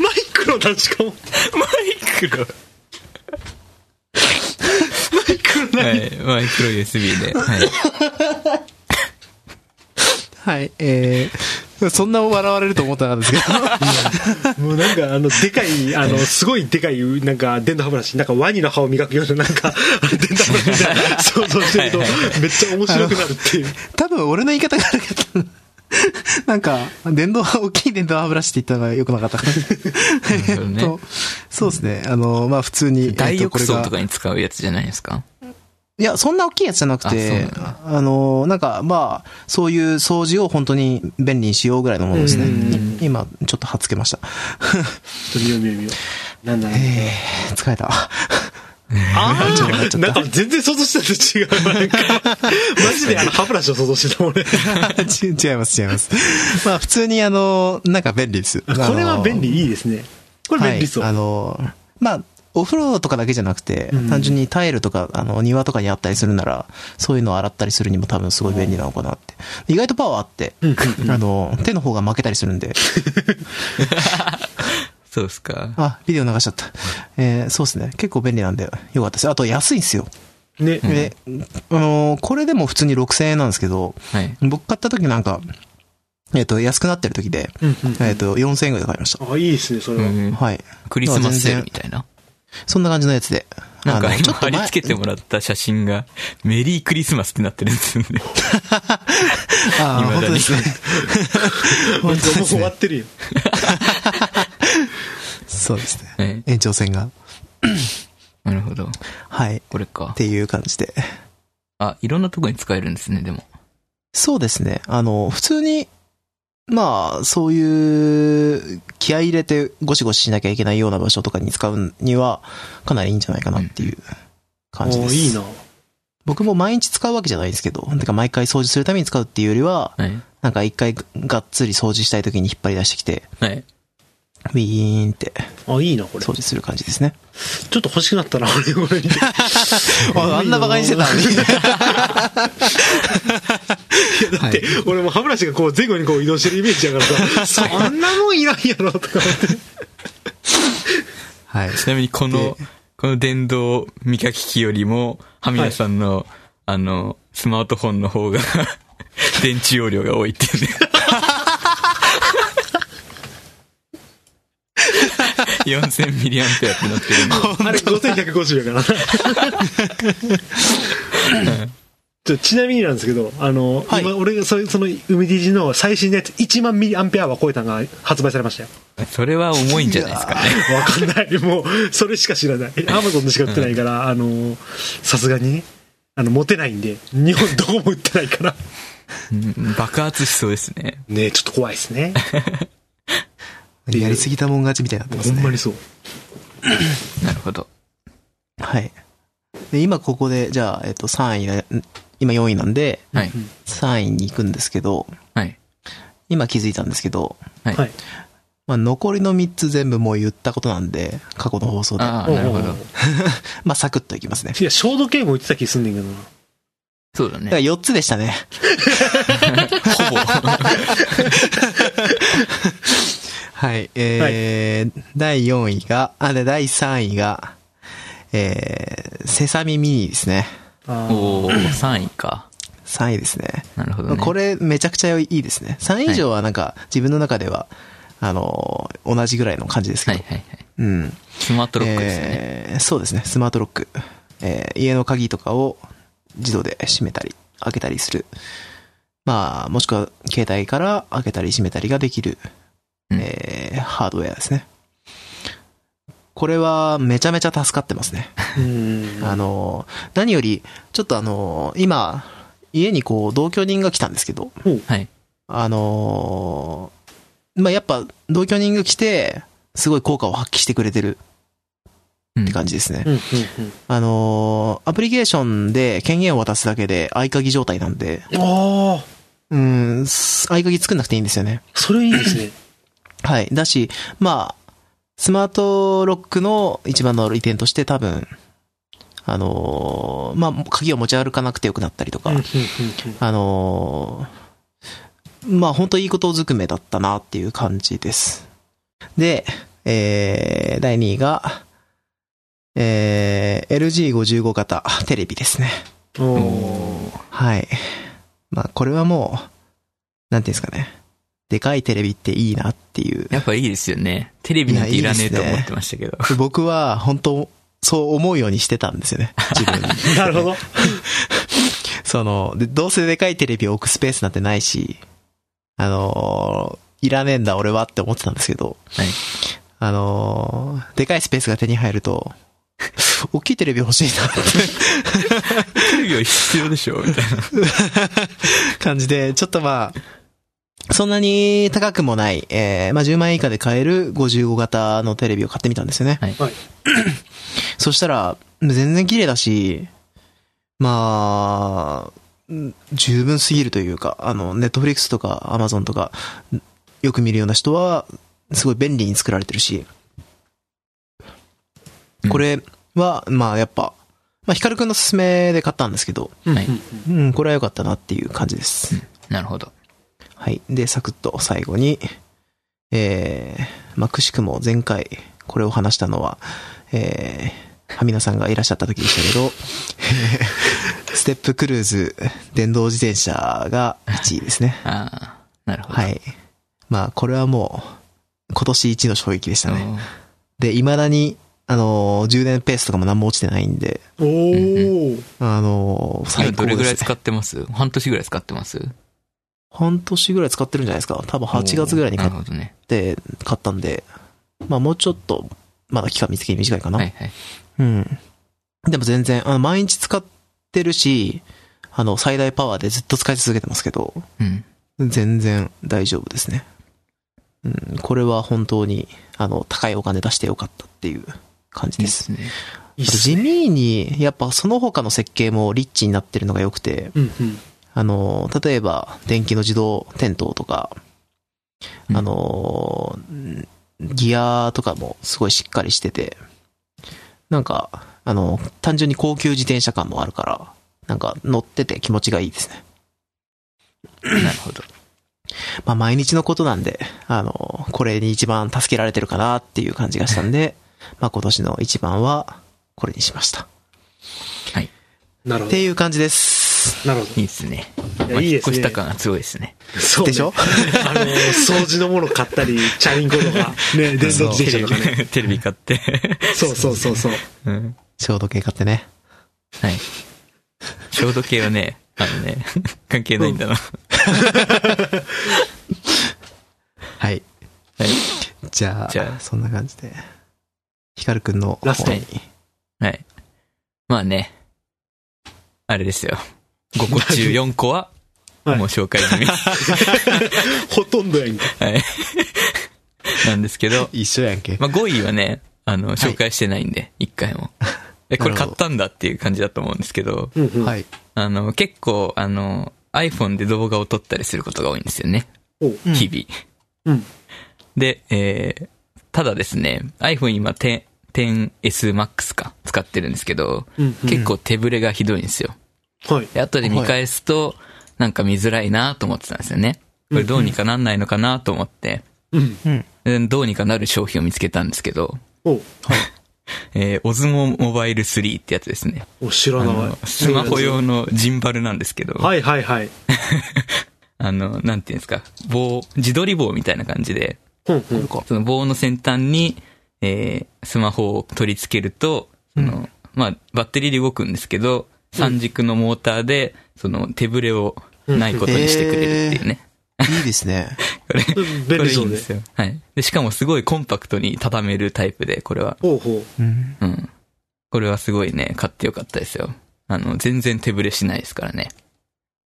マイクロだ、しかも。マイクロ。はい。マイクロ USB で。はい。はい、えー、そんな笑われると思ってなかったですけど。もうなんか、あの、でかい、あの、すごいでかい、なんか、電動歯ブラシ、なんかワニの歯を磨くような、なんか、電動歯ブラシみたいな、想像してると、めっちゃ面白くなるっていう。多分俺の言い方が悪かった。なんか、電動、大きい電動歯ブラシって言ったのが良くなかったかな。えっと、そうですね。あの、まあ普通に。大浴槽とかに使うやつじゃないですか？いや、そんな大きいやつじゃなくてあ、あの、なんか、まあ、そういう掃除を本当に便利にしようぐらいのものですね今、ちょっと貼っつけました。ちょっと見よう見よう見よう。なんだなんだ？えー、疲れた。ああ、なんか全然想像してたと違う。なんか、マジであの歯ブラシを想像してた俺。ち 違います、違います。まあ、普通にあの、なんか便利です。これは便利、いいですね。これ便利そう。はい、あの、まあ、お風呂とかだけじゃなくて、うん単純にタイルとか、あの、庭とかにあったりするなら、そういうのを洗ったりするにも多分すごい便利なのかなって。意外とパワーあって、あの、手の方が負けたりするんで、そうですか。あ、ビデオ流しちゃった。えーそうですね。結構便利なんで、よかったです。あと安いんですよ。ね。で、あの、これでも普通に6000円なんですけど、はい。僕買った時なんか、えっ、と、安くなってる時で、えっ、と、4000円ぐらいで買いました。あ、いいですね、それは。うんはい。クリスマスセールみたいな。そんな感じのやつで。なんかあの今貼り付けてもらった写真が、メリークリスマスってなってるんですよね。ああ、本当ですね。もう本当ですね。終わってるよ。そうですね。はい延長線が。なるほど。はい。っこれか。ていう感じで。あ、いろんなとこに使えるんですね、でも。そうですね。あの、普通に、まあ、そういう、気合い入れてゴシゴシしなきゃいけないような場所とかに使うには、かなりいいんじゃないかなっていう感じです。おいいな。僕も毎日使うわけじゃないですけど、てか毎回掃除するために使うっていうよりは、はい。なんか一回がっつり掃除したい時に引っ張り出してきて、はい。ウィーンってあ、いいな、これ。掃除する感じですね。ちょっと欲しくなったな、俺、これ。あ あんな馬鹿にしてたのに。いや、だって、俺も歯ブラシがこう前後にこう移動してるイメージやからさ、そんなもんいらんやろ、とか思って。はい。ちなみにこの、この電動磨き機よりも、ハミヤさんの、あの、スマートフォンの方が、電池容量が多いっていうね。4000ミリアンペアってなってるんで。あれ5150やからな。ちょちなみになんですけど、あの、はい今、俺がそその、海 D の最新のやつ、1万ミリアンペアは超えたのが発売されましたよ。それは重いんじゃないですかね。わかんない。もう、それしか知らない。アマゾンでしか売ってないから、あの、さすがにね、あの、持てないんで、日本どこも売ってないから。うん爆発しそうですね。ねちょっと怖いですね。やりすぎたもん勝ちみたいになってますね。ほんまにそう。なるほど。はい。で、今ここで、じゃあ、えっと、3位今4位なんで、はい。3位に行くんですけど、はい。今気づいたんですけど、はい。はい。まあ、残りの3つ全部もう言ったことなんで、過去の放送で。ああ、なるほど。まあ、サクッといきますね。いや、消毒系も言ってた気すんねんけどな。そうだだからね。4つでしたね。ほぼ。はい。えー第4位が、あ、で、第3位が、えー、セサミミニですね。おー、3位か。3位ですね。なるほどね。これめちゃくちゃいいですね。3位以上はなんか、自分の中では、あのー、同じぐらいの感じですけど。はいはいはい。うん。スマートロックですね。えーそうですね、スマートロック。えー家の鍵とかを自動で閉めたり、開けたりする。まあ、もしくは携帯から開けたり閉めたりができる、うんえーハードウェアですね。これはめちゃめちゃ助かってますね。うん。あの、何より、ちょっとあの、今、家にこう、同居人が来たんですけど、はい。あのまあ、やっぱ、同居人が来て、すごい効果を発揮してくれてるうんって感じですね。あのーアプリケーションで権限を渡すだけで合鍵状態なんで、うん。ああ、うん、す合鍵作んなくていいんですよね。それいいですね。はい。だし、まあ、スマートロックの一番の利点として多分、あのーまあ、鍵を持ち歩かなくてよくなったりとか。あのーまあ、本当いいことずくめだったなっていう感じです。で、えー、第2位が、えー、LG55 型テレビですね。おはい。まあ、これはもう、なんていうんですかね。でかいテレビっていいなっていう。やっぱいいですよね。テレビなんていらねえと思ってましたけど。僕は本当、そう思うようにしてたんですよね。自分に。なるほど。その、で、どうせでかいテレビを置くスペースなんてないし、あのーいらねえんだ俺はって思ってたんですけど、はい。あのーでかいスペースが手に入ると、大きいテレビ欲しいなってテレビは必要でしょみたいな。感じで、ちょっとまあ、そんなに高くもない、えー、まあ10万円以下で買える55型のテレビを買ってみたんですよね。はい。はい。そしたら、全然綺麗だし、まあ、うん十分すぎるというか、あの、ネットフリックスとかアマゾンとか、よく見るような人は、すごい便利に作られてるし、これは、まあやっぱ、まあヒカルくんの勧めで買ったんですけど、はいうんうん、これは良かったなっていう感じです。なるほど。はい。で、サクッと最後に、えー、まあ、くしくも前回これを話したのは、えー、はみなさんがいらっしゃった時でしたけど、ステップクルーズ電動自転車が1位ですね。ああ、なるほど。はい。まあ、これはもう、今年一の衝撃でしたね。で、未だに、あのー充電ペースとかも何も落ちてないんで、おー。あのー最今高です、ね。どれぐらい使ってます？半年ぐらい使ってます？半年ぐらい使ってるんじゃないですか。多分8月ぐらいに買っなるほどね。買ったんで、まあもうちょっと、まだ期間見つけ短いかな。はいはい。うん。でも全然、あの、毎日使ってるし、あの、最大パワーでずっと使い続けてますけど、うん。全然大丈夫ですね。うん、これは本当に、あの、高いお金出してよかったっていう感じで。いいですすね。いいっすね。地味に、やっぱその他の設計もリッチになってるのが良くて、うん、うん。あの、例えば、電気の自動点灯とか、うんあの、うんギアとかもすごいしっかりしてて、なんか、あの、単純に高級自転車感もあるから、なんか乗ってて気持ちがいいですね。なるほど。まあ毎日のことなんで、あの、これに一番助けられてるかなっていう感じがしたんで、まあ今年の一番はこれにしました。なるほど。っていう感じです。なるほいいですね。ど。いや、まあ引っいいですね。越した感がすごいですね。そうねでしょ？あの、掃除のもの買ったり、チャリンコとか、ね、電動自転車とかね。テレビ買って。そうそうそうそう。うん。消毒計買ってね。はい。消毒系はね、あのね、関係ないんだな。はい。はい。じゃあ、じゃあそんな感じで。ヒカルくんのラスト方にはい。まあね、あれですよ。5個中4個は、はいもう紹介済み。ほとんどやんけ。はい。なんですけど、一緒やんけ。まあ5位はね、あの、紹介してないんで、1回も。え、これ買ったんだっていう感じだと思うんですけど、うんうん。はい。あの、結構、あの、iPhone で動画を撮ったりすることが多いんですよね。日々。うん。で、えー、ただですね、iPhone 今10 10S Max か使ってるんですけど、うんうん結構手ぶれがひどいんですよ。はい。で、後で見返すと、なんか見づらいなと思ってたんですよね。これどうにかなんないのかなと思って、うん。うん。でどうにかなる商品を見つけたんですけど、おう えー、オズモモバイル3ってやつですね。お、知らあないの。スマホ用のジンバルなんですけど、はいはいはい。あの、なんていうんですか、棒、自撮り棒みたいな感じで、ほんほん。その棒の先端に、えー、スマホを取り付けると、その、まあ、バッテリーで動くんですけど、三軸のモーターで、その手ぶれをないことにしてくれるっていうね。いいですね。これ、これい便利そでいうんですよ。はい。で、しかもすごいコンパクトに畳めるタイプで、これは。ほうほう。うん。うん。これはすごいね、買ってよかったですよ。あの、全然手ぶれしないですからね。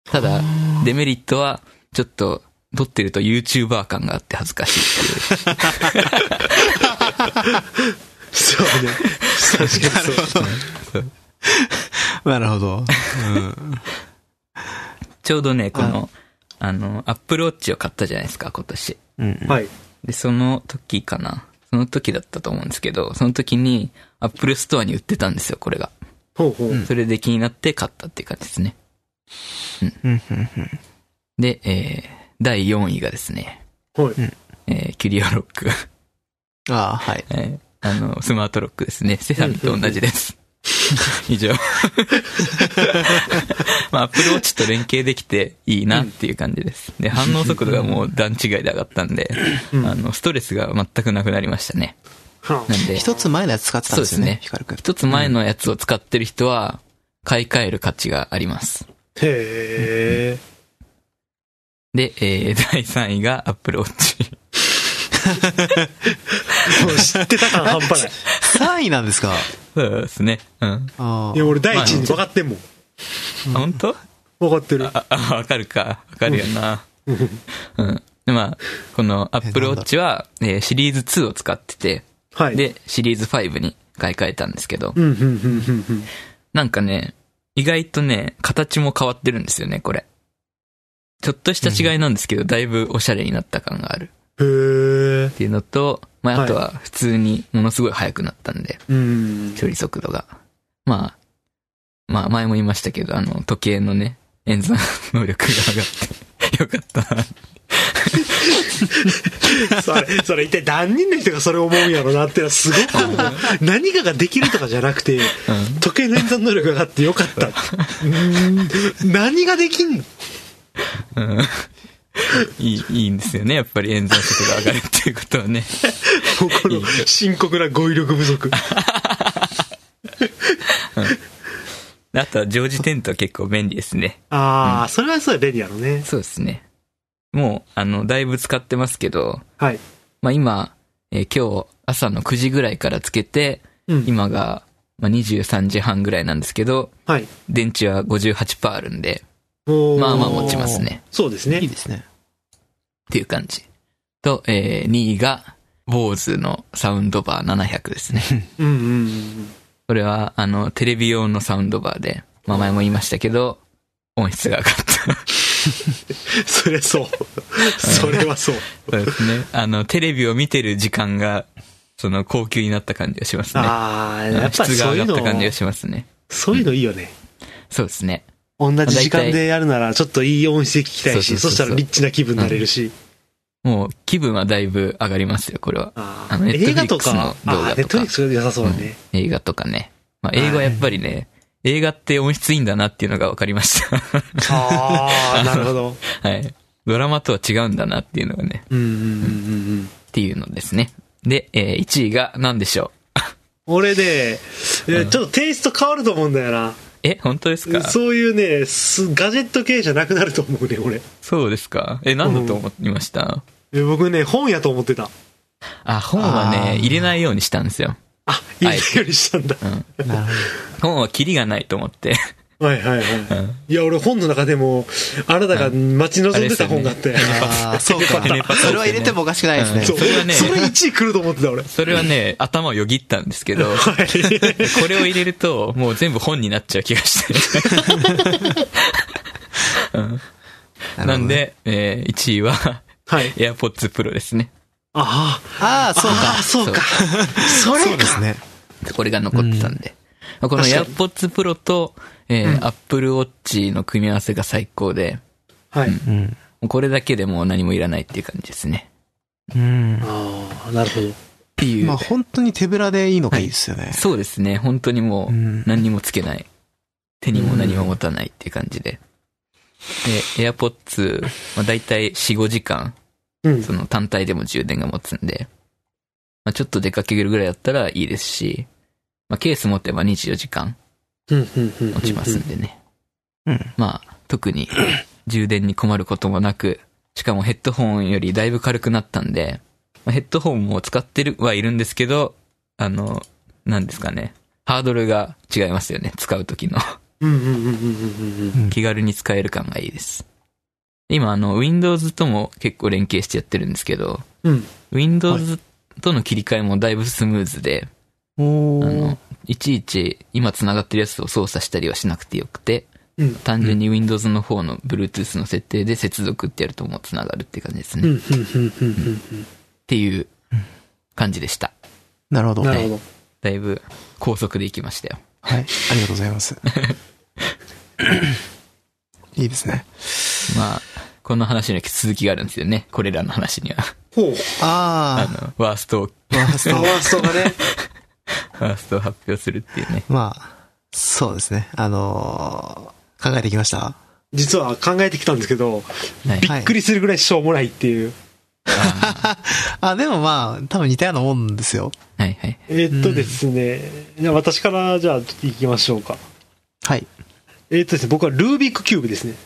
ただ、デメリットは、ちょっと、撮ってると YouTuber 感があって恥ずかしいっていう。そうね。確かにそう。なるほど。うん。ちょうどね、この、あの、Apple Watch を買ったじゃないですか、今年。うん。はい。で、その時かな。その時だったと思うんですけど、その時に Apple Store に売ってたんですよ、これが。ほうほう。それで気になって買ったっていう感じですね。うん。うん。うんで、えー、第4位がですね、はい。えー、キュリオロック。ああ、はい。えーあの、スマートロックですね。セサミと同じです。以上。まあ、アップルウォッチと連携できていいなっていう感じです。で、反応速度がもう段違いで上がったんで、うんあの、ストレスが全くなくなりましたね。はなんで、一つ前のやつ使ってたんですよね、ヒカルくん。一つ前のやつを使ってる人は、買い替える価値があります。あ、へえ。で、えー、第3位がアッ う知ってた感半端ない。3位なんですかそうですね。うん。あ、あいや、俺第一に分かってんもん。本当？分かってる。あ、あ、わかるか。わかるよな。うん。で、まあ、この Apple なんだ Watch は、えーシリーズ2を使ってて、はい。、で、シリーズ5に買い替えたんですけど、うん、うん、うん、うん、うん。なんかね、意外とね、形も変わってるんですよね、これ。ちょっとした違いなんですけど、だいぶおしゃれになった感があるへえっ。ていうのと、まあ、あとは普通にものすごい速くなったんで、うん。処理速度が。まあ、まあ前も言いましたけど、あの、時計のね、演算能力が上がって、よかったな。それ、それ一体何人の人がそれ思うんやろなってのはすごく思う、何かができるとかじゃなくて、時計の演算能力が上がってよかった。何ができんの？うんいい、いいんですよね。やっぱり演算速度上がるっていうことはね。この深刻な語彙力不足。あとは常時点灯は結構便利ですね。ああ、それはそうや便利やろね。そうですね。もう、あの、だいぶ使ってますけど、はい。まあ今、えー今日朝の9時ぐらいからつけて、うん。今が、まあ、23時半ぐらいなんですけど、はい。電池は58%あるんで、まあまあ持ちますね。そうですねいい。ですね。っていう感じ。と、えー2位が、BOSE のサウンドバー700ですね。うんうんうん。これは、あの、テレビ用のサウンドバーで、まあ前も言いましたけど、音質が上がった。それそう。それはそう。そうですね。あの、テレビを見てる時間が、その、高級になった感じがしますね。ああ、やっぱ質が上がった感じがしますね。そういうのいいよね。そうですね。同じ時間でやるなら、ちょっといい音質聞きたいし、そしたらリッチな気分になれるし。もう、気分はだいぶ上がりますよ、これは。映画とか、ネットフリックス良さそうだね。映画とかね。まあ、映画はやっぱりね、映画って音質いいんだなっていうのが分かりました。ああ、なるほど。はい。ドラマとは違うんだなっていうのがね、うんうんうんうんうん。っていうのですね。で、えー1位が何でしょう？俺ね、いやちょっとテイスト変わると思うんだよな。え、本当ですか？そういうね、すガジェット系じゃなくなると思うね、俺。そうですか？え、何だと思いました、え僕ね、本やと思ってた。あ、本はあね、ー入れないようにしたんですよ。あ、入れるようにしたんだ。うん。本はキリがないと思って。はいはいはい。いや、俺本の中でも、あなたが待ち望んでた本があって。ああ、そうか。それは入れてもおかしくないですね。それはねそれ1位来ると思ってた俺。それはね、頭をよぎったんですけど、はい。これを入れると、もう全部本になっちゃう気がして。うんなんで、えー1位は、はい。AirPods Pro ですね。あああ、そうあ。ああ、か。そうか。それか。そうですね。これが残ってたんで。この AirPods Pro と、えー Apple Watch の組み合わせが最高で、はい。うん。これだけでもう何もいらないっていう感じですね。うん。ああ、なるほど。っていう。まあ本当に手ぶらでいいのがいいですよね。そうですね。本当にもううん何にもつけない。手にも何も持たないっていう感じで。で、AirPods、まあ、大体4、5時間、うん。その単体でも充電が持つんで、まあ、ちょっと出かけるぐらいだったらいいですし、まあ、ケース持てば24時間うん、うん、うん。持ちますんでね。うん。まあ、特に充電に困ることもなく、しかもヘッドホンよりだいぶ軽くなったんで、まあ、ヘッドホンも使ってるはいるんですけど、あの、なんですかね。ハードルが違いますよね。使う時の。気軽に使える感がいいです。今、あの、Windows とも結構連携してやってるんですけど、うん。Windows との切り替えもだいぶスムーズで、あの、いちいち今繋がってるやつを操作したりはしなくてよくて、うん。単純に Windows の方の Bluetooth の設定で接続ってやるともう繋がるって感じですね。うん、っうん、うん、うん。ていう感じでした。なるほど。はい。なるほど。だいぶ高速で行きましたよ。ありがとうございます。いいですね。まあ、この話には続きがあるんですよね。これらの話には。ほう。ああの、ワーストを、あ、まあ、そうワーストがね。ワーストを発表するっていうね。まあ、そうですね。あのー考えてきました？実は考えてきたんですけど、はいびっくりするぐらいしょうもないっていう。あ、でもまあ、多分似たようなもんですよ。はいはい。えーっとですね、じゃあ私からじゃあちょっと行きましょうか。はい。えーっとですね、僕はルービックキューブですね。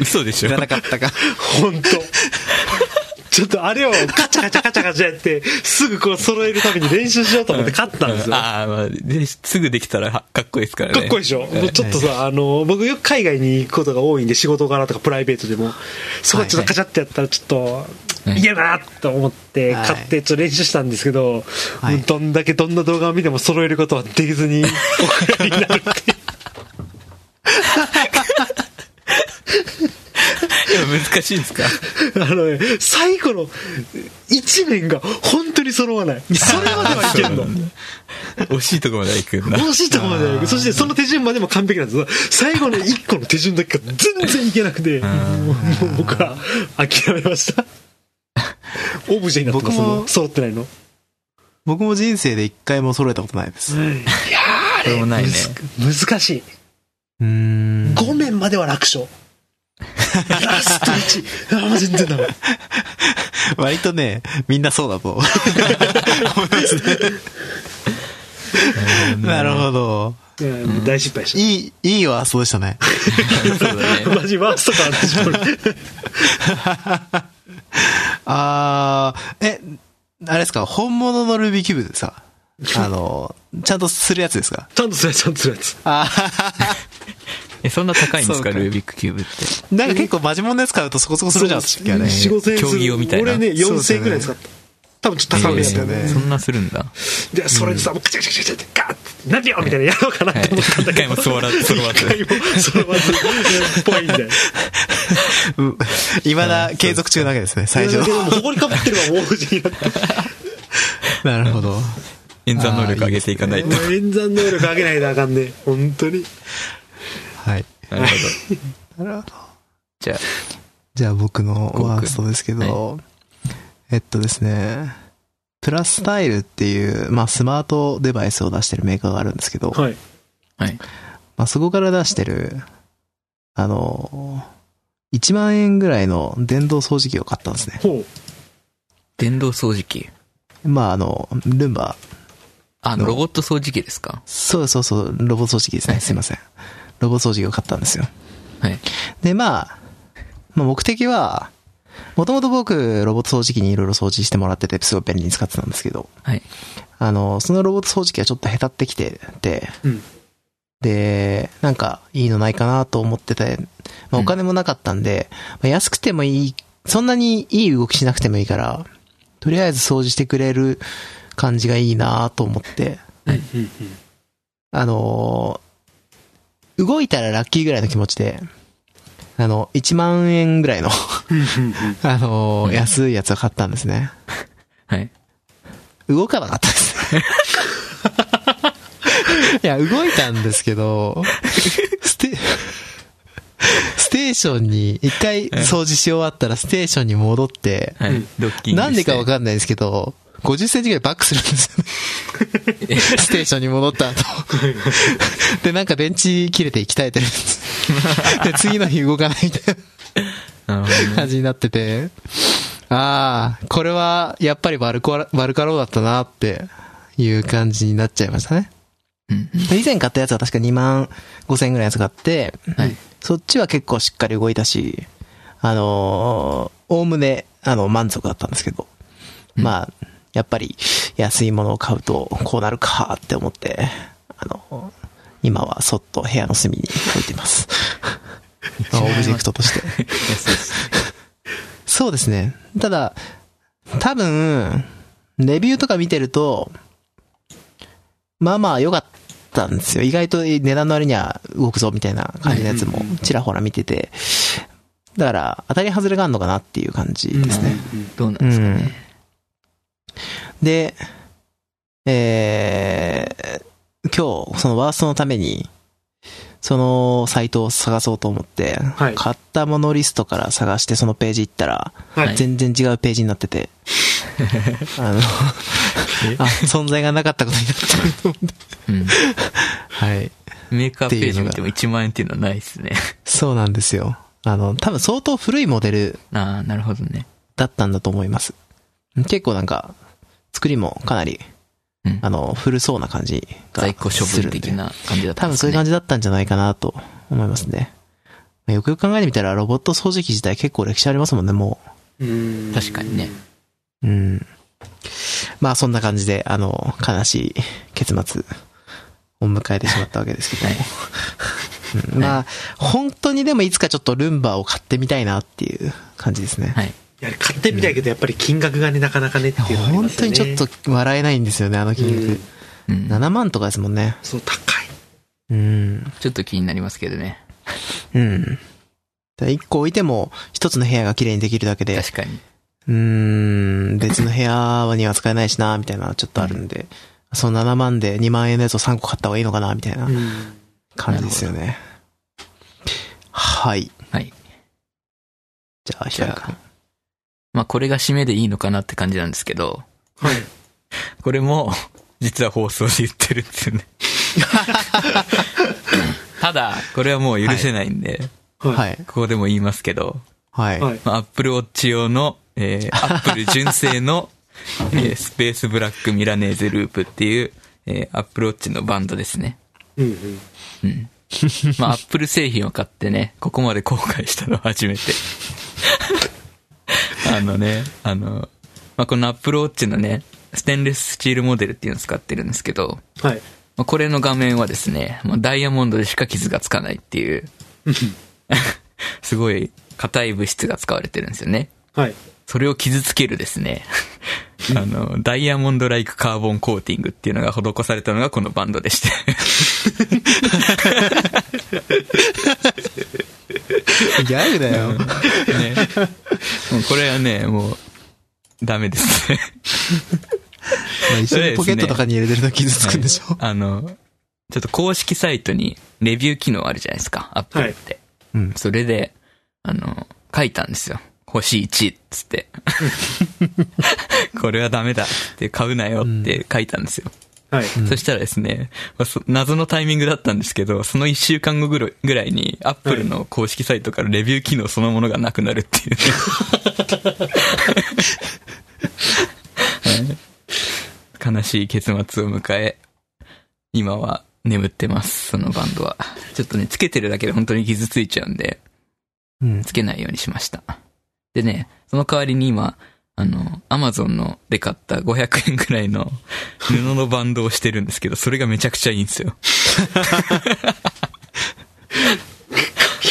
嘘でしょ知らなかったか。本当ちょっとあれをカチャカチャカチャカチャやって、すぐこう揃えるために練習しようと思って買ったんですよ。ああ、まあ、ですぐできたらはかっこいいですからね。かっこいいでしょ、もうちょっとさ、あの、僕よく海外に行くことが多いんで、仕事柄とかプライベートでも、そこちょっとカチャってやったらちょっと、はい。いけるなと思ってはい買ってちょっと練習したんですけど、はい。どんだけどんな動画を見ても揃えることはできずに、お蔵になるって。いう。難しいんですか？あのね、最後の一面が本当に揃わない。それまではいけんの。惜しいとこまで行くんだ。惜しいところまでは行くそしてその手順までも完璧なんです最後の一個の手順だけが全然いけなくて、もう僕は諦めました。オブジェになってます僕も揃ってないの。僕も人生で一回も揃えたことないです。ういやー、あれこれもないねむず難しい。ーん。5面までは楽勝。ラスト1。あー、もう全然ダメ。割とね、みんなそうだと思いますね。なるほど。うん大失敗しいい、いいワーストでしたね。マジワースト感あるでしょこれあー、え、あれですか、本物のルービーキューブでさ、あの、ちゃんとするやつですか？ちゃんとするやつ、ちゃんとするやつ。あえ、そんな高いんですか、ルービックキューブって。ーなんか結構マジモンのやつ買うとそこそこするじゃん、私あれ。4、5千円する。競技用みたいな俺ね、4千円ぐらい使った。多分ちょっと高めですよね。えそんなするんだ。で、それでさ、もうカチャカチャカチャってガーッて何秒みたいなやろうかなって思ったんだ一けど。回も揃わら揃わず。一回も揃わず、ぽいんで。うん。いまだ継続中なわけですね、最初だけ。どもう誇りかぶってるわ、もう無事になって。なるほど。演算能力上げていかないと。もう演算能力上げないとあかんね。本当に。はい。なるほど。なるほど。じゃあ、じゃあ僕のワーストですけど、えっとですね、プラスタイルっていう、まあスマートデバイスを出してるメーカーがあるんですけど、はい。はい。まあそこから出してる、あの、1万円ぐらいの電動掃除機を買ったんですね。ほう。電動掃除機？まああの、ルンバ、あ、ロボット掃除機ですか？そうそうそう、ロボ掃除機ですね。すいません。ロボ掃除機を買ったんですよ。はい。で、まあ、まあ、目的は、もともと僕、ロボット掃除機にいろいろ掃除してもらってて、すごい便利に使ってたんですけど、はい。あの、そのロボット掃除機がちょっと下手ってきてて、うん。で、なんかいいのないかなと思ってて、まあ、お金もなかったんで、まあ、安くてもいい、そんなにいい動きしなくてもいいから、とりあえず掃除してくれる感じがいいなと思って、うんうんあのー動いたらラッキーぐらいの気持ちで、あの、1万円ぐらいの、あのー安いやつを買ったんですね。はい。動かなかったです。いや、動いたんですけど、ステ、ステーションに、一回掃除し終わったらステーションに戻って、はい。なんでかわかんないですけど、50センチぐらいバックするんですよね。ステーションに戻った後。で、なんか電池切れて鍛えてるんです。で、次の日動かないみたいな。感じになってて、ああ、これはやっぱりバルコラ、バルカローだったなっていう感じになっちゃいましたね。うん以前買ったやつは確か2万5千円ぐらいのやつ買って、はいそっちは結構しっかり動いたし、あのー、おおむね、あの、満足だったんですけど、まあ、やっぱり安いものを買うとこうなるかって思って、あの、今はそっと部屋の隅に置いてます。まあオブジェクトとして。そうですね。ただ、多分、レビューとか見てると、まあまあ良かったんですよ。意外と値段の割には動くぞみたいな感じのやつもちらほら見てて。だから、当たり外れがあるのかなっていう感じですね。どうなんですかうんね。で、えー、今日、そのワーストのために、そのサイトを探そうと思って、はい買ったものリストから探してそのページ行ったら、はい。全然違うページになってて、あの、あ、存在がなかったことになってると思って。うん。はい。メーカーページ見ても1万円っていうのはないですね。そうなんですよ。あの、多分相当古いモデルああ、なるほどね。だったんだと思います。結構なんか、作りもかなり、うんあの、古そうな感じが在庫処分的な感じだった多分そういう感じ。じだったんじゃないかなと思いますね。まあよくよく考えてみたら、ロボット掃除機自体結構歴史ありますもんね、もうん確かにね。う。うん。まあそんな感じで、あの、悲しい結末を迎えてしまったわけですけども。うんまあ、本当にでもいつかちょっとルンバを買ってみたいなっていう感じですね。はい。いや、買ってみたいけど、やっぱり金額がね、なかなかねっていうのがありま本。当にちょっと笑えないんですよね、あの金額。うん。7万とかですもんね。そう、高い。うん。ちょっと気になりますけどね。うん。1個置いても、一つの部屋が綺麗にできるだけで、確かに。うーん、別の部屋には使えないしな、みたいなのはちょっとあるんで、その7万で2万円のやつを3個買った方がいいのかな、みたいなうん。感じですよね。はい。はい。じゃあ、じゃあ平君。まあこれが締めでいいのかなって感じなんですけど、はい。これも、実は放送で言ってるんですよね。ただ、これはもう許せないんで、は。はいい。ここでも言いますけど、はい。はい。まあ、Apple Watch 用の、えー、Apple 純正の、えースペースブラックミラネーゼループっていう、えー、Apple Watch のバンドですね。うんうん。うん。まあ、Apple 製品を買ってね、ここまで後悔したのは初めて。あのね、あの、まあ、この Apple Watch のね、ステンレススチールモデルっていうのを使ってるんですけど、はい。まあ、これの画面はですね、まあ、ダイヤモンドでしか傷がつかないっていう、すごい硬い物質が使われてるんですよね。はい。それを傷つけるですね、あの、ダイヤモンドライクカーボンコーティングっていうのが施されたのがこのバンドでして。ギャグだよ。ね。もうこれはね、もう、ダメですね。まあ一緒にポケットとかに入れてると傷つくんでしょ？あの、ちょっと公式サイトにレビュー機能あるじゃないですか、アップルって。うん。それで、あの、書いたんですよ。星1っつって。これはダメだって買うなよって書いたんですよ。はい。そしたらですね、まあそ謎のタイミングだったんですけど、その一週間後ぐらいぐらいに、アップルの公式サイトからレビュー機能そのものがなくなるっていうね。はい悲しい結末を迎え、今は眠ってます、そのバンドは。ちょっとね、つけてるだけで本当に傷ついちゃうんで、うん。つけないようにしました。でね、その代わりに今、あの、アマゾンので買った500円ぐらいの布のバンドをしてるんですけど、それがめちゃくちゃいいんですよ。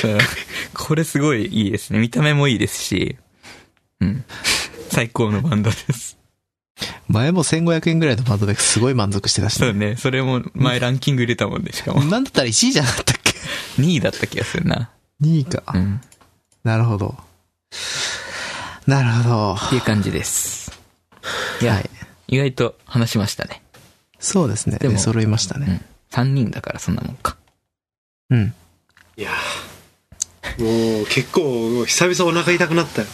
う んこれすごいいいですね。見た目もいいですし、うん。最高のバンドです。前も1500円ぐらいのバンドですごい満足してたしそうね。それも前ランキング入れたもんで、しかも。なんだったら1位じゃなかったっけ？2位だった気がするな。?2 位か。うん。なるほど。なるほど。っていう感じです。いや、はい。意外と話しましたね。そうですね。でもで揃いましたね。うん。3人だからそんなもんか。うん。いやーもう結構久々お腹痛くなったよ。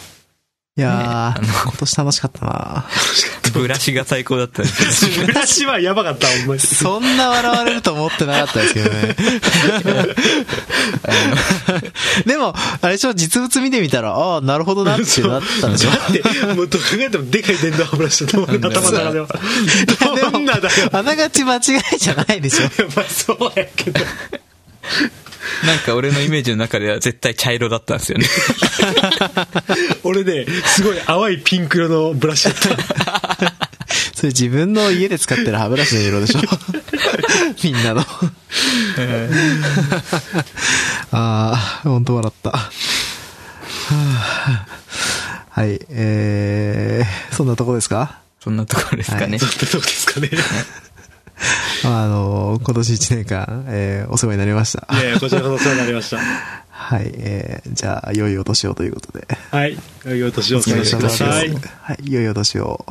いやー、ね今年楽しかったな ブラシが最高だったんですけどブラシはやばかった、ほんまに。そんな笑われると思ってなかったですけどね。でも、あれでしょ、実物見てみたら、ああ、なるほどなってなったんでしょ。だって、もうどう考えてもでかい電動歯ブラシだと思う頭の中では。どんなだよ。あながち間違いじゃないでしょ。まあそうやけど。なんか俺のイメージの中では絶対茶色だったんですよね。俺ね、すごい淡いピンク色のブラシだった。それ自分の家で使ってる歯ブラシの色でしょ？みんなの。ああ、本当笑った。はあはい、えー、そんなとこですか？そんなところですかね。どうですかね。あの、今年1年間、えーお世話になりました。いやいや、こちらこそお世話になりました。はい、えー、じゃあ、良いお年をということで。はい。良いお年をお過ごしください。はい、良いお年を。